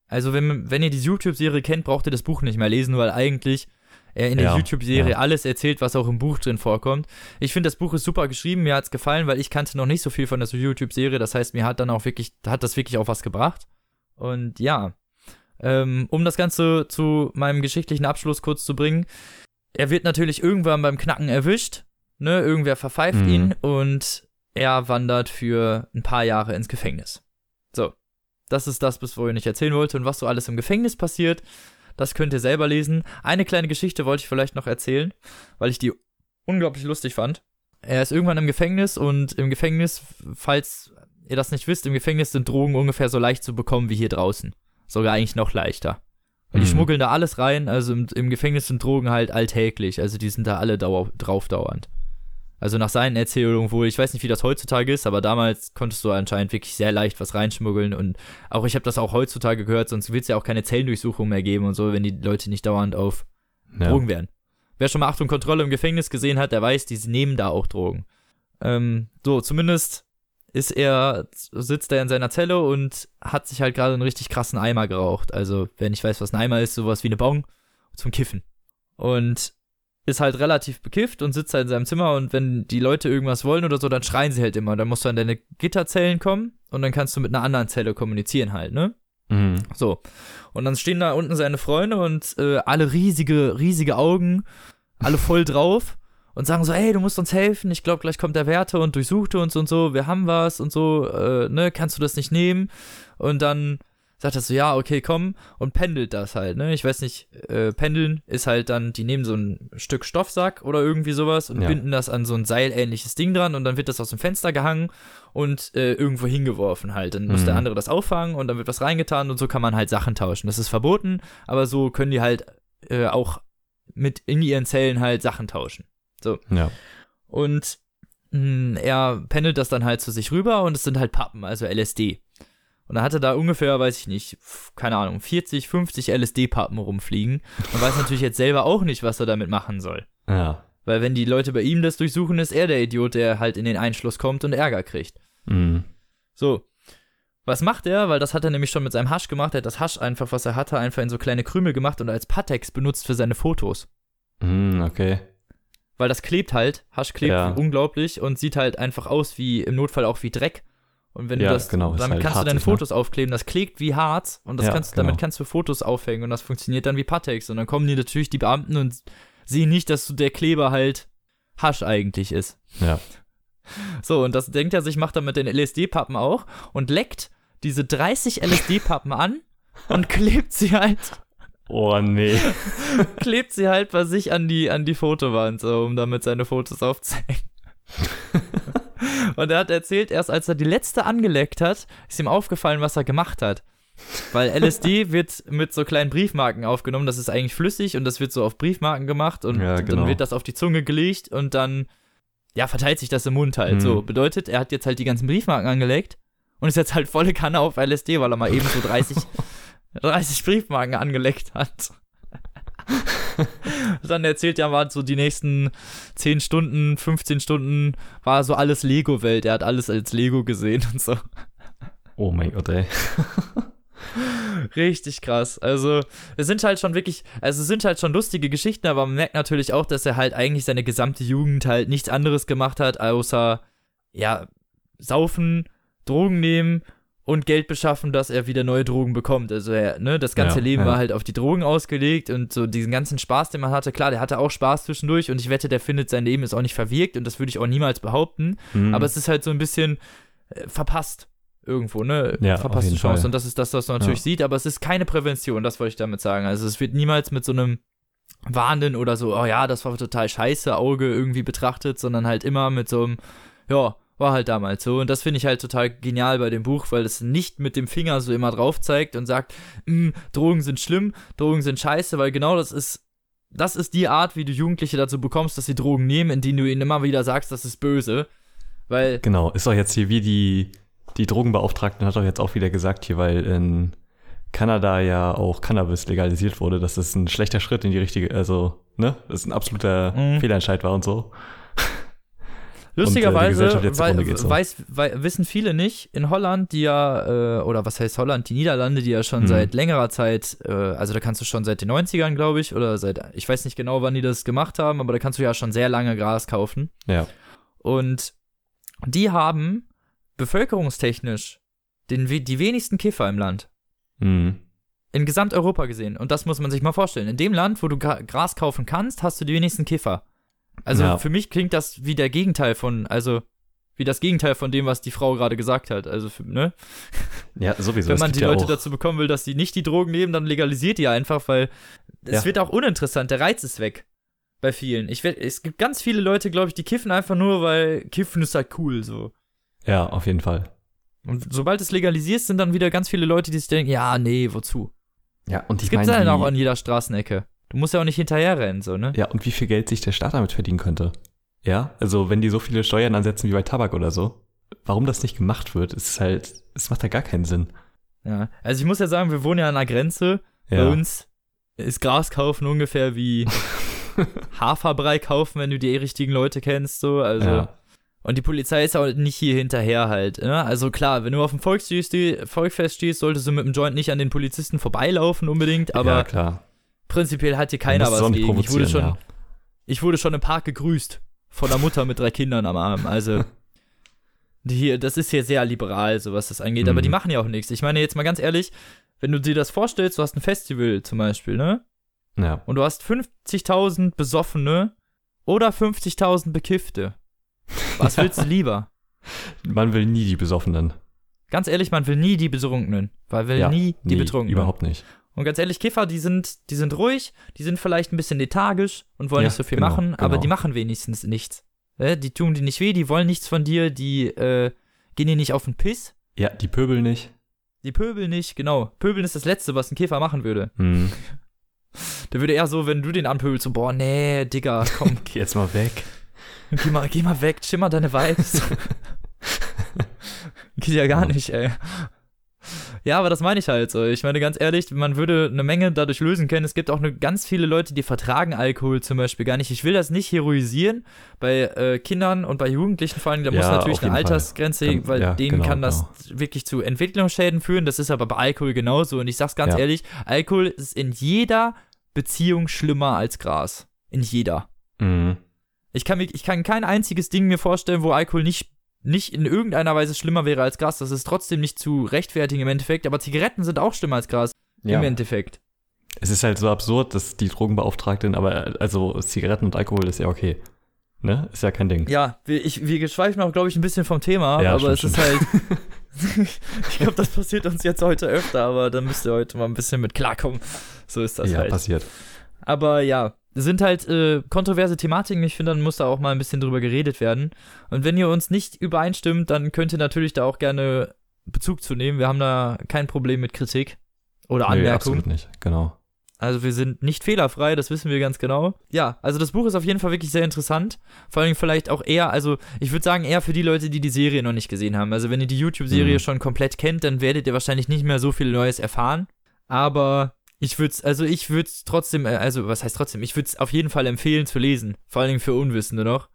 also wenn, wenn ihr die YouTube-Serie kennt, braucht ihr das Buch nicht mehr lesen, weil eigentlich er in der Ja, YouTube-Serie ja. alles erzählt, was auch im Buch drin vorkommt. Ich finde, das Buch ist super geschrieben, mir hat's gefallen, weil ich kannte noch nicht so viel von der YouTube-Serie, das heißt, mir hat dann auch wirklich, hat das wirklich auch was gebracht. Und ja, ähm, um das Ganze zu meinem geschichtlichen Abschluss kurz zu bringen, er wird natürlich irgendwann beim Knacken erwischt, ne, irgendwer verpfeift Mhm. ihn und er wandert für ein paar Jahre ins Gefängnis. So, das ist das, bis wohin ich erzählen wollte und was so alles im Gefängnis passiert, das könnt ihr selber lesen. Eine kleine Geschichte wollte ich vielleicht noch erzählen, weil ich die unglaublich lustig fand. Er ist irgendwann im Gefängnis und im Gefängnis, falls ihr das nicht wisst, im Gefängnis sind Drogen ungefähr so leicht zu bekommen wie hier draußen. Sogar eigentlich noch leichter. Weil die Mhm. schmuggeln da alles rein, also im, im Gefängnis sind Drogen halt alltäglich, also die sind da alle dauer, draufdauernd. Also nach seinen Erzählungen wohl, ich weiß nicht, wie das heutzutage ist, aber damals konntest du anscheinend wirklich sehr leicht was reinschmuggeln und auch ich habe das auch heutzutage gehört, sonst wird es ja auch keine Zellendurchsuchung mehr geben und so, wenn die Leute nicht dauernd auf Ja. Drogen wären. Wer schon mal Achtung Kontrolle im Gefängnis gesehen hat, der weiß, die nehmen da auch Drogen. Ähm, so, zumindest ist er, sitzt er in seiner Zelle und hat sich halt gerade einen richtig krassen Eimer geraucht. Also, wenn ich weiß, was ein Eimer ist, sowas wie eine Bong zum Kiffen. Und ist halt relativ bekifft und sitzt halt in seinem Zimmer und wenn die Leute irgendwas wollen oder so, dann schreien sie halt immer. Dann musst du an deine Gitterzellen kommen und dann kannst du mit einer anderen Zelle kommunizieren halt, ne? Mhm. So. Und dann stehen da unten seine Freunde und äh, alle riesige, riesige Augen, alle voll drauf und sagen so, hey, du musst uns helfen, ich glaube, gleich kommt der Wärter und durchsucht uns und so, wir haben was und so, äh, ne, kannst du das nicht nehmen? Und dann sagt er so, ja, okay, komm und pendelt das halt, ne? Ich weiß nicht, äh, pendeln ist halt dann, die nehmen so ein Stück Stoffsack oder irgendwie sowas und Ja. binden das an so ein seilähnliches Ding dran und dann wird das aus dem Fenster gehangen und äh, irgendwo hingeworfen halt. Dann muss Mhm. der andere das auffangen und dann wird was reingetan und so kann man halt Sachen tauschen. Das ist verboten, aber so können die halt äh, auch mit in ihren Zellen halt Sachen tauschen. Ja. Und mh, er pendelt das dann halt zu sich rüber und es sind halt Pappen, also LSD. Und er hatte da ungefähr, weiß ich nicht, keine Ahnung, 40, 50 LSD-Pappen rumfliegen und weiß natürlich jetzt selber auch nicht, was er damit machen soll. Ja. Weil wenn die Leute bei ihm das durchsuchen, ist er der Idiot, der halt in den Einschluss kommt und Ärger kriegt. Mhm. So. Was macht er? Weil das hat er nämlich schon mit seinem Hasch gemacht. Er hat das Hasch einfach, was er hatte, einfach in so kleine Krümel gemacht und als Patex benutzt für seine Fotos. Mhm, okay. Weil das klebt halt, Hasch klebt Ja. unglaublich und sieht halt einfach aus wie, im Notfall auch wie Dreck. Und wenn Ja, du das, genau, damit halt kannst du deine ne? Fotos aufkleben, das klebt wie Harz und das Ja, kannst, genau. damit kannst du Fotos aufhängen und das funktioniert dann wie Patex. Und dann kommen die natürlich die Beamten und sehen nicht, dass der Kleber halt Hasch eigentlich ist. Ja. So, und das denkt er sich, macht er mit den LSD-Pappen auch und leckt diese 30 LSD-Pappen an und klebt sie halt, Oh, nee. klebt sie halt bei sich an die, an die Fotowand, so, um damit seine Fotos aufzuhängen. und er hat erzählt, erst als er die letzte angeleckt hat, ist ihm aufgefallen, was er gemacht hat. Weil LSD wird mit so kleinen Briefmarken aufgenommen, das ist eigentlich flüssig und das wird so auf Briefmarken gemacht und Ja, genau. dann wird das auf die Zunge gelegt und dann, ja, verteilt sich das im Mund halt. Mhm. So, bedeutet, er hat jetzt halt die ganzen Briefmarken angelegt und ist jetzt halt volle Kanne auf LSD, weil er mal eben so 30, 30 Briefmarken angeleckt hat. Dann erzählt er, war so die nächsten 10 Stunden, 15 Stunden, war so alles Lego-Welt. Er hat alles als Lego gesehen und so. Oh mein Gott, ey. Richtig krass. Also, es sind halt schon wirklich, also es sind halt schon lustige Geschichten, aber man merkt natürlich auch, dass er halt eigentlich seine gesamte Jugend halt nichts anderes gemacht hat, außer, ja, saufen, Drogen nehmen und Geld beschaffen, dass er wieder neue Drogen bekommt. Also, er, ne, das ganze Ja, Leben ja. war halt auf die Drogen ausgelegt und so diesen ganzen Spaß, den man hatte. Klar, der hatte auch Spaß zwischendurch und ich wette, der findet, sein Leben ist auch nicht verwirkt und das würde ich auch niemals behaupten. Mhm. Aber es ist halt so ein bisschen äh, verpasst irgendwo, ne? Ja, Verpasste Chance. Fall. Und das ist das, was man natürlich sieht, aber es ist keine Prävention, das wollte ich damit sagen. Also es wird niemals mit so einem Wahnsinn oder so, oh ja, das war total scheiße Auge irgendwie betrachtet, sondern halt immer mit so einem, ja, war halt damals so. Und das finde ich halt total genial bei dem Buch, weil es nicht mit dem Finger so immer drauf zeigt und sagt, "Mm, Drogen sind schlimm, Drogen sind scheiße, weil genau das ist, das ist die Art, wie du Jugendliche dazu bekommst, dass sie Drogen nehmen, indem du ihnen immer wieder sagst, das ist böse. Weil Genau, ist doch jetzt hier wie die, die Drogenbeauftragten hat doch jetzt auch wieder gesagt hier, weil in Kanada ja auch Cannabis legalisiert wurde, dass das ein schlechter Schritt in die richtige, also, ne, das ist ein absoluter Mhm. Fehlentscheid war und so. Lustigerweise geht so. weiß, wei wissen viele nicht, in Holland, die ja, äh, oder was heißt Holland, die Niederlande, die ja schon Mhm. seit längerer Zeit, äh, also da kannst du schon seit den 90ern, glaube ich, oder seit, ich weiß nicht genau, wann die das gemacht haben, aber da kannst du ja schon sehr lange Gras kaufen. Ja. Und die haben bevölkerungstechnisch den, die wenigsten Kiffer im Land. Mhm. In Gesamteuropa gesehen. Und das muss man sich mal vorstellen. In dem Land, wo du Gra Gras kaufen kannst, hast du die wenigsten Kiffer. Also Ja. für mich klingt das wie der Gegenteil von, also wie das Gegenteil von dem, was die Frau gerade gesagt hat. Also, für, ne? Ja, sowieso. Wenn es man gibt die ja Leute auch, dazu bekommen will, dass sie nicht die Drogen nehmen, dann legalisiert die einfach, weil es Ja. wird auch uninteressant. Der Reiz ist weg. Bei vielen. Ich werd, es gibt ganz viele Leute, glaube ich, die kiffen einfach nur, weil Kiffen ist halt cool, so. Ja, auf jeden Fall. Und sobald es legalisiert, sind dann wieder ganz viele Leute, die sich denken, ja, nee, wozu? Ja, und ich meine, dann auch an jeder Straßenecke. Du musst ja auch nicht hinterherrennen, so, ne? ja, und wie viel Geld sich der Staat damit verdienen könnte. Ja, also wenn die so viele Steuern ansetzen wie bei Tabak oder so, warum das nicht gemacht wird, ist halt, es macht ja gar keinen Sinn. Ja. Also ich muss ja sagen, wir wohnen ja an der Grenze. Bei Ja, uns ist Gras kaufen ungefähr wie Haferbrei kaufen, wenn du die richtigen Leute kennst, so. Also ja. Und die Polizei ist auch nicht hier hinterher halt. Ne? Also klar, wenn du auf dem Volksfest stehst, solltest du mit dem Joint nicht an den Polizisten vorbeilaufen unbedingt, aber ja, klar. Prinzipiell hat hier keiner was gegen. Ich wurde, schon, provozieren, ich wurde schon im Park gegrüßt von einer Mutter mit drei Kindern am Arm. Also hier, das ist hier sehr liberal, so was das angeht. Aber Mhm. die machen ja auch nichts. Ich meine jetzt mal ganz ehrlich, wenn du dir das vorstellst, du hast ein Festival zum Beispiel, ne? Ja. ja. Und du hast 50.000 Besoffene oder 50.000 Bekiffte. Was willst du lieber? Man will nie die Besoffenen. Ganz ehrlich, man will nie die Betrunkenen. Man will Ja, nie die nie, Betrunkenen. Überhaupt nicht. Und ganz ehrlich, Kiffer, die sind, die sind ruhig, die sind vielleicht ein bisschen lethargisch und wollen Ja, nicht so viel genau, machen, aber genau. die machen wenigstens nichts. Die tun dir nicht weh, die wollen nichts von dir, die äh, gehen dir nicht auf den Piss. Ja, die Pöbel nicht. Die pöbeln nicht, genau. Pöbeln ist das Letzte, was ein Käfer machen würde. Hm. Der würde eher so, wenn du den anpöbelst, so, boah, nee, Digga, komm, Geh jetzt mal weg. geh mal, geh mal weg, schimmer deine Vibes. Geht ja gar nicht, ey. Ja, aber das meine ich halt so. Ich meine, ganz ehrlich, man würde eine Menge dadurch lösen können. Es gibt auch eine, ganz viele Leute, die vertragen Alkohol zum Beispiel gar nicht. Ich will das nicht heroisieren. Bei äh, Kindern und bei Jugendlichen vor allem, da muss Ja, natürlich auf eine Fall. Altersgrenze, Kann- weil ja, denen genau, kann das wirklich zu Entwicklungsschäden führen. Das ist aber bei Alkohol genauso. Und ich sag's ganz Ja. ehrlich, Alkohol ist in jeder Beziehung schlimmer als Gras. In jeder. Mhm. Ich kann, mir, ich kann kein einziges Ding mir vorstellen, wo Alkohol nicht, nicht in irgendeiner Weise schlimmer wäre als Gras. Das ist trotzdem nicht zu rechtfertigen im Endeffekt. Aber Zigaretten sind auch schlimmer als Gras Ja. im Endeffekt. Es ist halt so absurd, dass die Drogenbeauftragten, aber also Zigaretten und Alkohol ist ja okay. Ne? Ist ja kein Ding. Ja, wir, ich, wir schweifen auch, glaube ich, ein bisschen vom Thema. Ja, aber es stimmt, ist halt. ich glaube, das passiert uns jetzt heute öfter. Aber dann müsst ihr heute mal ein bisschen mit klarkommen. So ist das ja, halt. passiert. Aber ja, sind halt äh, kontroverse Thematiken. Ich finde, dann muss da auch mal ein bisschen drüber geredet werden. Und wenn ihr uns nicht übereinstimmt, dann könnt ihr natürlich da auch gerne Bezug zu nehmen. Wir haben da kein Problem mit Kritik oder Nee, Anmerkung. absolut nicht. Genau. Also wir sind nicht fehlerfrei, das wissen wir ganz genau. Ja, also das Buch ist auf jeden Fall wirklich sehr interessant. Vor allem vielleicht auch eher, also ich würde sagen eher für die Leute, die die Serie noch nicht gesehen haben. Also wenn ihr die YouTube-Serie Mhm. schon komplett kennt, dann werdet ihr wahrscheinlich nicht mehr so viel Neues erfahren. Aber ich würde es, also ich würde es trotzdem, äh, also was heißt trotzdem, ich würde es auf jeden Fall empfehlen zu lesen. Vor allen Dingen für Unwissende noch.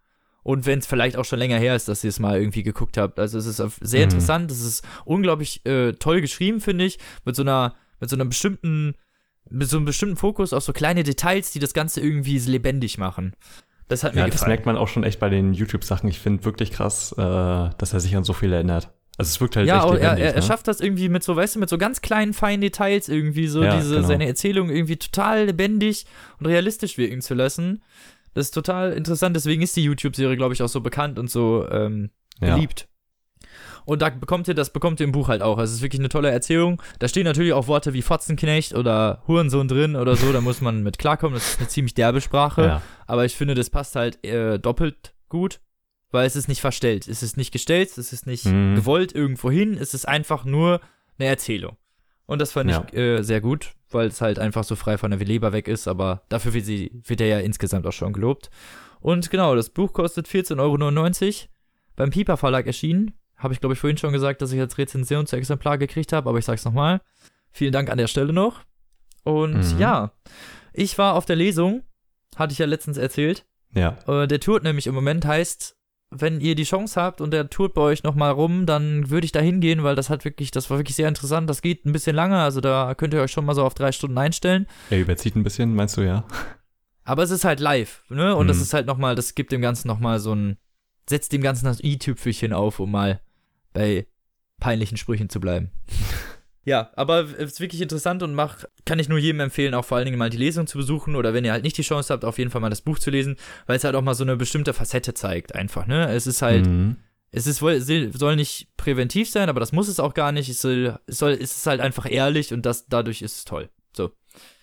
Und wenn es vielleicht auch schon länger her ist, dass ihr es mal irgendwie geguckt habt. Also es ist sehr Mhm. interessant, es ist unglaublich äh, toll geschrieben, finde ich. Mit so einer, mit so einer bestimmten mit so einem bestimmten Fokus auf so kleine Details, die das Ganze irgendwie lebendig machen. Das hat mir Ja, das gefallen. merkt man auch schon echt bei den YouTube-Sachen. Ich finde wirklich krass, äh, dass er sich an so viel erinnert. Also es wirkt halt ja, echt er, lebendig. er, er ne? schafft das irgendwie mit so, weißt du, mit so ganz kleinen, feinen Details irgendwie so Ja, diese, genau. seine Erzählung irgendwie total lebendig und realistisch wirken zu lassen. Das ist total interessant, deswegen ist die YouTube-Serie, glaube ich, auch so bekannt und so ähm, ja. beliebt. Und da bekommt ihr, das bekommt ihr im Buch halt auch. Also es ist wirklich eine tolle Erzählung. Da stehen natürlich auch Worte wie Fotzenknecht oder Hurensohn drin oder so. Da muss man mit klarkommen. Das ist eine ziemlich derbe Sprache. Ja. Aber ich finde, das passt halt äh, doppelt gut, weil es ist nicht verstellt. Es ist nicht gestellt, es ist nicht Mhm. gewollt irgendwo hin. Es ist einfach nur eine Erzählung. Und das fand Ja. ich äh, sehr gut, weil es halt einfach so frei von der Leber weg ist. Aber dafür wird, sie, wird er ja insgesamt auch schon gelobt. Und genau, das Buch kostet 14,99 Euro. Beim Piper Verlag erschienen. Habe ich, glaube ich, vorhin schon gesagt, dass ich als Rezension zu Exemplar gekriegt habe, aber ich sag's nochmal. Vielen Dank an der Stelle noch. Und Mhm. ja, ich war auf der Lesung, hatte ich ja letztens erzählt. Ja. Äh, der tourt nämlich im Moment heißt, wenn ihr die Chance habt und der tourt bei euch nochmal rum, dann würde ich da hingehen, weil das hat wirklich, das war wirklich sehr interessant. Das geht ein bisschen lange, also da könnt ihr euch schon mal so auf drei Stunden einstellen. Er überzieht ein bisschen, meinst du, ja? Aber es ist halt live, ne? Und das Mhm. ist halt nochmal, das gibt dem Ganzen nochmal so ein, setzt dem Ganzen das i-Tüpfelchen auf, um mal bei peinlichen Sprüchen zu bleiben. ja, aber es ist wirklich interessant und mach, kann ich nur jedem empfehlen, auch vor allen Dingen mal die Lesung zu besuchen oder wenn ihr halt nicht die Chance habt, auf jeden Fall mal das Buch zu lesen, weil es halt auch mal so eine bestimmte Facette zeigt, einfach, ne? Es ist halt, Mhm. es ist wohl, soll nicht präventiv sein, aber das muss es auch gar nicht. Es soll, es soll, es ist halt einfach ehrlich und das, dadurch ist es toll. So,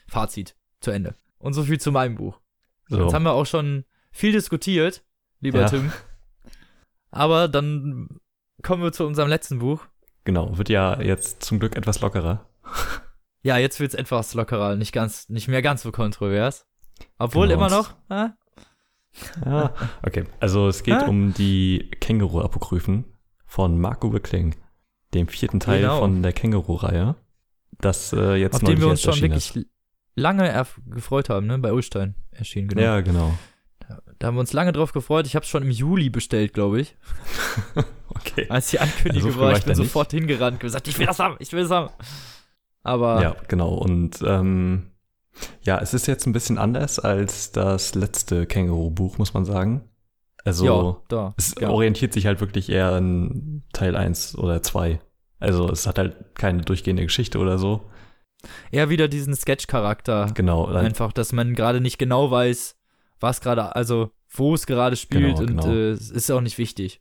Fazit, zu Ende. Und so viel zu meinem Buch. So. Jetzt haben wir auch schon viel diskutiert, lieber Ja. Tim. Aber dann kommen wir zu unserem letzten Buch. Genau, wird ja jetzt zum Glück etwas lockerer. Ja, jetzt wird's etwas lockerer, nicht ganz, nicht mehr ganz so kontrovers. Obwohl Genau. immer noch, äh? Ja. Okay, also es geht Ah. um die Känguru-Apokryphen von Marco Wickling, dem vierten Teil Genau. von der Känguru-Reihe, das äh, jetzt auf den wir uns schon wirklich lange erf- gefreut haben, ne? Bei Ulstein erschienen, ist. genau. Ja, genau. Da haben wir uns lange drauf gefreut. Ich habe es schon im Juli bestellt, glaube ich. okay. Als die Ankündigung Also, war, ich bin da nicht. sofort hingerannt und gesagt, ich will das haben, ich will das haben. Aber Ja, genau. Und ähm, ja, es ist jetzt ein bisschen anders als das letzte Känguru-Buch, muss man sagen. Also, ja, da. es ja. orientiert sich halt wirklich eher an Teil 1 oder 2. Also, es hat halt keine durchgehende Geschichte oder so. Eher wieder diesen Sketch-Charakter. Genau. halt- Einfach, dass man gerade nicht genau weiß, was gerade, also wo es gerade spielt Genau, und genau. äh, ist auch nicht wichtig.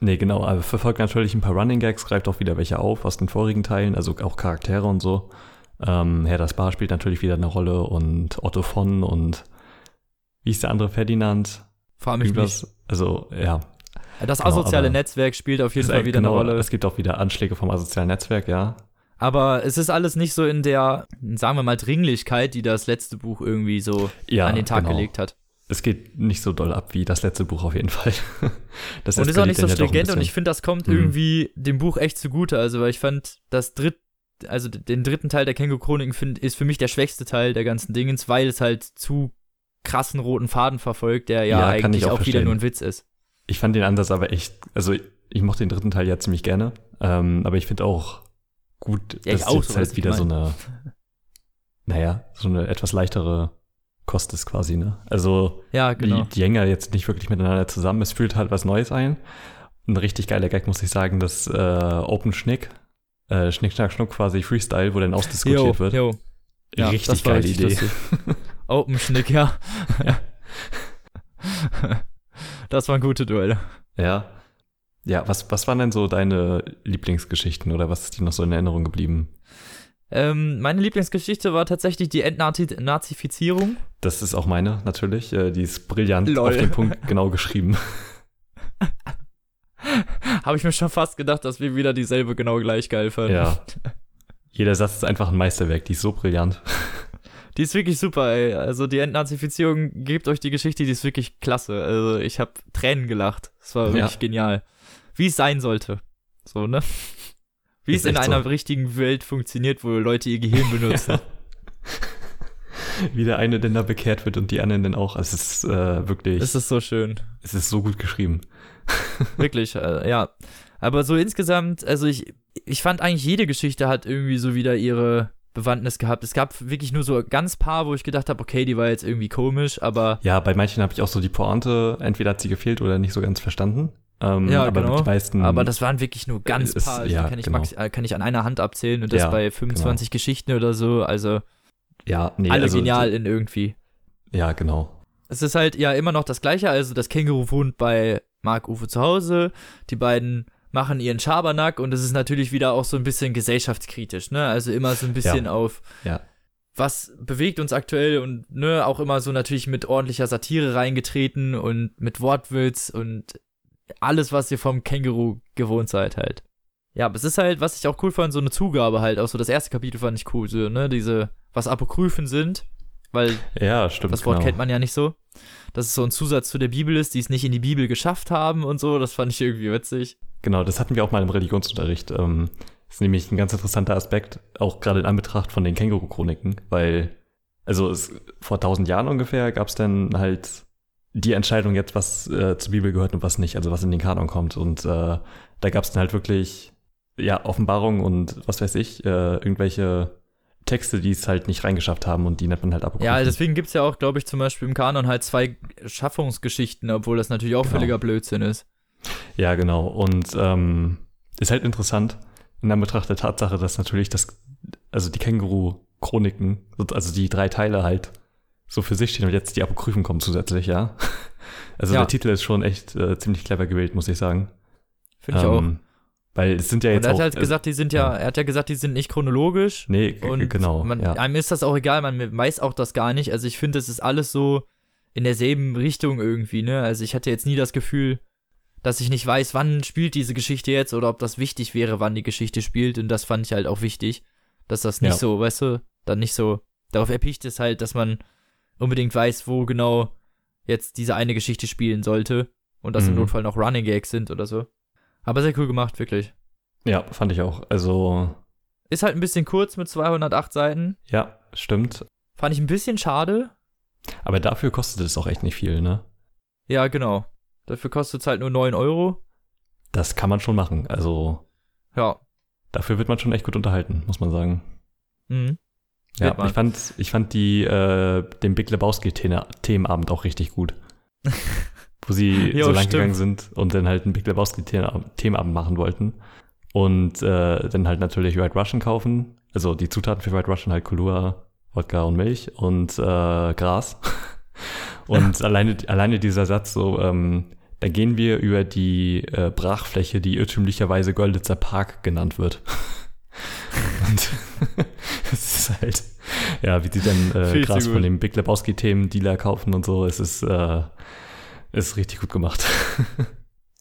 Nee, genau, aber verfolgt natürlich ein paar Running Gags, greift auch wieder welche auf aus den vorigen Teilen, also auch Charaktere und so. Ähm, Herr das Bar spielt natürlich wieder eine Rolle und Otto von und wie ist der andere Ferdinand? Frag mich nicht. Irgendwas, also ja. Das Genau, asoziale Netzwerk spielt auf jeden Fall wieder genau, eine Rolle. Es gibt auch wieder Anschläge vom asozialen Netzwerk, ja. Aber es ist alles nicht so in der, sagen wir mal, Dringlichkeit, die das letzte Buch irgendwie so ja an den Tag genau. gelegt hat. Es geht nicht so doll ab wie das letzte Buch auf jeden Fall. Das und ist auch nicht so ja stringent und ich finde, das kommt Mhm. irgendwie dem Buch echt zugute. Also, weil ich fand, das dritt, also den dritten Teil der Känguru-Chroniken ist für mich der schwächste Teil der ganzen Dingens, weil es halt zu krassen roten Faden verfolgt, der ja, Ja, kann eigentlich ich auch auch, wieder nur ein Witz ist. Ich fand den Ansatz aber echt, also ich, mochte den dritten Teil ja ziemlich gerne, ähm, aber ich finde auch gut, Ja, dass auch, jetzt so halt wieder so eine, naja, so eine etwas leichtere Kost ist quasi, ne? Also Ja, genau. die, die hängen ja jetzt nicht wirklich miteinander zusammen, es fühlt halt was Neues ein. Ein richtig geiler Gag, muss ich sagen, das äh, Open Schnick, äh, Schnick, Schnack, Schnuck quasi Freestyle, wo dann ausdiskutiert wird. jo. Ja, richtig geile richtig Idee. lustig. Open Schnick, ja. das waren gute Duelle. Ja. Ja, was, was waren denn so deine Lieblingsgeschichten oder was ist dir noch so in Erinnerung geblieben? Ähm, meine Lieblingsgeschichte war tatsächlich die Entnazifizierung. Das ist auch meine, natürlich. Äh, Die ist brillant Lol. auf den Punkt genau geschrieben. Habe ich mir schon fast gedacht, dass wir wieder dieselbe genau gleich geil fanden. Ja. Jeder Satz ist einfach ein Meisterwerk, die ist so brillant. Die ist wirklich super, ey. Also die Entnazifizierung, gebt euch die Geschichte, die ist wirklich klasse. Also ich habe Tränen gelacht. Es war wirklich Ja. genial. Wie es sein sollte. So, ne? Wie es in einer so. richtigen Welt funktioniert, wo Leute ihr Gehirn benutzen. Wie der eine denn da bekehrt wird und die anderen dann auch. Es ist äh, wirklich, Es ist so schön. es ist so gut geschrieben. Wirklich, äh, ja. Aber so insgesamt, also ich, ich fand eigentlich jede Geschichte hat irgendwie so wieder ihre Bewandtnis gehabt. Es gab wirklich nur so ganz paar, wo ich gedacht habe, okay, die war jetzt irgendwie komisch, aber Ja, bei manchen habe ich auch so die Pointe, entweder hat sie gefehlt oder nicht so ganz verstanden. Ähm, Ja, aber genau. die meisten, Aber das waren wirklich nur ganz Ist- paar. Also ja, kann ich, genau. max, kann ich an einer Hand abzählen und das Ja, genau. bei 25 Geschichten oder so. Also ja, nee, alle also, genial in irgendwie. Ja, genau. Es ist halt ja immer noch das Gleiche. Also das Känguru wohnt bei Marc-Uwe zu Hause. Die beiden machen ihren Schabernack und es ist natürlich wieder auch so ein bisschen gesellschaftskritisch. Ne? Also immer so ein bisschen auf Ja. was bewegt uns aktuell und ne, auch immer so natürlich mit ordentlicher Satire reingetreten und mit Wortwitz und alles, was ihr vom Känguru gewohnt seid halt. Ja, aber es ist halt, was ich auch cool fand, so eine Zugabe halt, auch so das erste Kapitel fand ich cool, so, ne, diese, was Apokryphen sind, weil Ja, stimmt. das Wort genau. kennt man ja nicht so. Dass es so ein Zusatz zu der Bibel ist, die es nicht in die Bibel geschafft haben und so, das fand ich irgendwie witzig. Genau, das hatten wir auch mal im Religionsunterricht. Ähm, das ist nämlich ein ganz interessanter Aspekt, auch gerade in Anbetracht von den Känguru-Chroniken, weil, also es, vor tausend Jahren ungefähr gab es dann halt die Entscheidung jetzt, was äh, zur Bibel gehört und was nicht, also was in den Kanon kommt. Und äh, da gab es dann halt wirklich, ja, Offenbarung und was weiß ich, äh, irgendwelche Texte, die es halt nicht reingeschafft haben und die nennt man halt Apokryphen. Ja, deswegen gibt's ja auch, glaube ich, zum Beispiel im Kanon halt zwei Schaffungsgeschichten, obwohl das natürlich auch Genau. völliger Blödsinn ist. Ja, genau. Und ähm, ist halt interessant in Anbetracht der Tatsache, dass natürlich das, also die Känguru-Chroniken, also die drei Teile halt so für sich stehen und jetzt die Apokryphen kommen zusätzlich, ja. Also Ja. der Titel ist schon echt äh, ziemlich clever gewählt, muss ich sagen. Finde ich auch. Ähm, Weil es sind ja Und jetzt er hat auch, halt gesagt, die sind ja, ja. er hat ja gesagt, die sind nicht chronologisch. äh, nee, Und genau, man, ja. einem ist das auch egal, man weiß auch das gar nicht. Also ich finde, es ist alles so in derselben Richtung irgendwie, ne? Also ich hatte jetzt nie das Gefühl, dass ich nicht weiß, wann spielt diese Geschichte jetzt oder ob das wichtig wäre, wann die Geschichte spielt. Und das fand ich halt auch wichtig, dass das nicht Ja. so, weißt du, dann nicht so darauf erpicht ist halt, dass man unbedingt weiß, wo genau jetzt diese eine Geschichte spielen sollte und dass im Mhm. Notfall noch Running Gags sind oder so. Aber sehr cool gemacht, wirklich. Ja, fand ich auch. Also, Ist halt ein bisschen kurz mit 208 Seiten. ja, stimmt. Fand ich ein bisschen schade. Aber dafür kostet es auch echt nicht viel, ne? Ja, genau. Dafür kostet es halt nur 9 Euro. Das kann man schon machen. Also Ja. dafür wird man schon echt gut unterhalten, muss man sagen. Mhm. Ja, ich fand, ich fand die, äh, den Big Lebowski-Themenabend auch richtig gut. Wo sie Jo, so lang stimmt. gegangen sind und dann halt einen Big Lebowski-Themenabend machen wollten. Und äh, dann halt natürlich White Russian kaufen. Also die Zutaten für White Russian halt Kahlua, Wodka und Milch und äh, Gras. Und alleine, alleine dieser Satz so, ähm, da gehen wir über die äh, Brachfläche, die irrtümlicherweise Golditzer Park genannt wird. Und ist halt, ja, wie die dann äh, Gras von dem Big Lebowski-Themen Dealer kaufen und so, es ist, äh, ist richtig gut gemacht.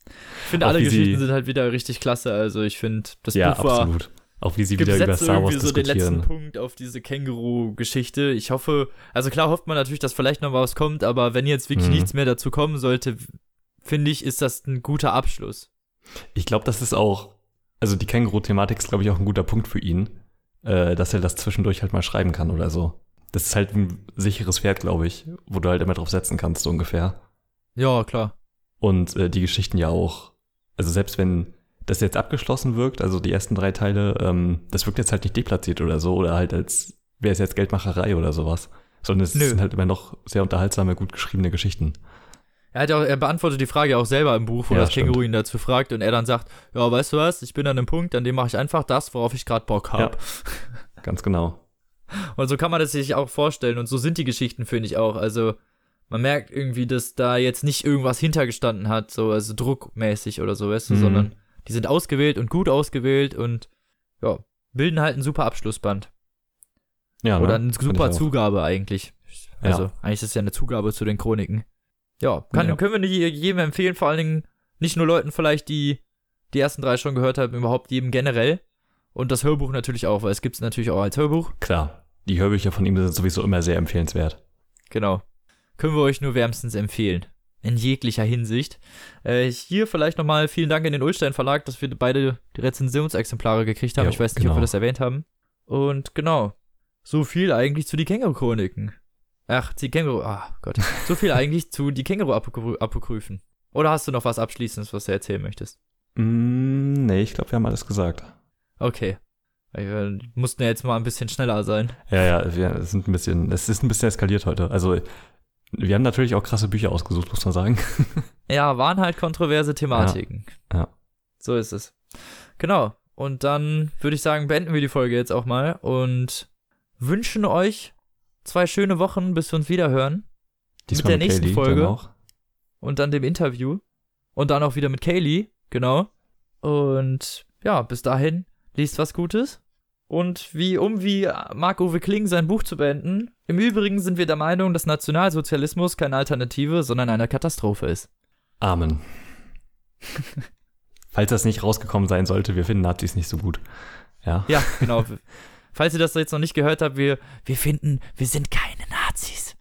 Ich finde, alle Geschichten sind halt wieder richtig klasse. Also ich finde, das ja, Buch war absolut. Auch wie sie wieder über Star Wars so den letzten diskutieren. Punkt auf diese Känguru-Geschichte. Ich hoffe, also klar hofft man natürlich, dass vielleicht noch was kommt, aber wenn jetzt wirklich Mhm. nichts mehr dazu kommen sollte, finde ich, ist das ein guter Abschluss. Ich glaube, das ist auch, also die Känguru-Thematik ist, glaube ich, auch ein guter Punkt für ihn, äh, dass er das zwischendurch halt mal schreiben kann oder so. Das ist halt ein sicheres Pferd, glaube ich, wo du halt immer drauf setzen kannst, so ungefähr. Ja, klar. Und äh, die Geschichten ja auch. Also selbst wenn das jetzt abgeschlossen wirkt, also die ersten drei Teile, ähm, das wirkt jetzt halt nicht deplatziert oder so, oder halt als wäre es jetzt Geldmacherei oder sowas. Sondern es Nö. sind halt immer noch sehr unterhaltsame, gut geschriebene Geschichten. Er, hat ja auch, er beantwortet die Frage auch selber im Buch, wo Ja, das stimmt. Känguru ihn dazu fragt und er dann sagt, ja, weißt du was, ich bin an einem Punkt, an dem mache ich einfach das, worauf ich gerade Bock habe. Ganz genau. Und so kann man das sich auch vorstellen und so sind die Geschichten, finde ich auch. Also man merkt irgendwie, dass da jetzt nicht irgendwas hintergestanden hat, so also druckmäßig oder so, weißt du, Mhm. sondern die sind ausgewählt und gut ausgewählt und ja, bilden halt einen super Abschlussband. Ja, Oder ne? eine super. Zugabe eigentlich. Also Ja. eigentlich ist es ja eine Zugabe zu den Chroniken. Ja, kann, Ja. können wir nicht jedem empfehlen, vor allen Dingen nicht nur Leuten vielleicht, die die ersten drei schon gehört haben, überhaupt jedem generell. Und das Hörbuch natürlich auch, weil es gibt es natürlich auch als Hörbuch. Klar. Die Hörbücher von ihm sind sowieso immer sehr empfehlenswert. Genau. Können wir euch nur wärmstens empfehlen. In jeglicher Hinsicht. Äh, hier vielleicht nochmal vielen Dank in den Ulstein Verlag, dass wir beide die Rezensionsexemplare gekriegt haben. Jo, ich weiß nicht, ob genau. wir das erwähnt haben. Und genau. So viel eigentlich zu die Känguru-Chroniken. Ach, die Känguru. Ah, Gott. So viel eigentlich zu die Känguru-Apokryphen. Oder hast du noch was Abschließendes, was du erzählen möchtest? Mm, nee, ich glaube, wir haben alles gesagt. Okay. Wir mussten ja jetzt mal ein bisschen schneller sein. Ja, ja, wir sind ein bisschen, es ist ein bisschen eskaliert heute. Also, wir haben natürlich auch krasse Bücher ausgesucht, muss man sagen. Ja, waren halt kontroverse Thematiken. Ja, ja. So ist es. Genau. Und dann würde ich sagen, beenden wir die Folge jetzt auch mal und wünschen euch zwei schöne Wochen, bis wir uns wieder hören. Diesmal der nächsten Kaylee Folge. dann. Und dann dem Interview. Und dann auch wieder mit Kaylee. Genau. Und ja, bis dahin, liest was Gutes. Und wie, um wie Marc-Uwe Kling sein Buch zu beenden, im Übrigen sind wir der Meinung, dass Nationalsozialismus keine Alternative, sondern eine Katastrophe ist. Amen. Falls das nicht rausgekommen sein sollte, wir finden Nazis nicht so gut. Ja. Ja, genau. Falls ihr das jetzt noch nicht gehört habt, wir, wir finden, wir sind keine Nazis.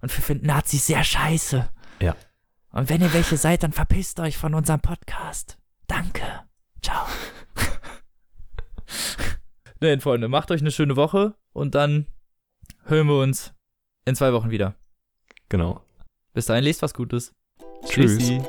Und wir finden Nazis sehr scheiße. Ja. Und wenn ihr welche seid, dann verpisst euch von unserem Podcast. Danke. Ciao. Nein, Freunde, macht euch eine schöne Woche und dann hören wir uns in zwei Wochen wieder. Genau. Bis dahin, lest was Gutes. Tschüss. Tschüssi.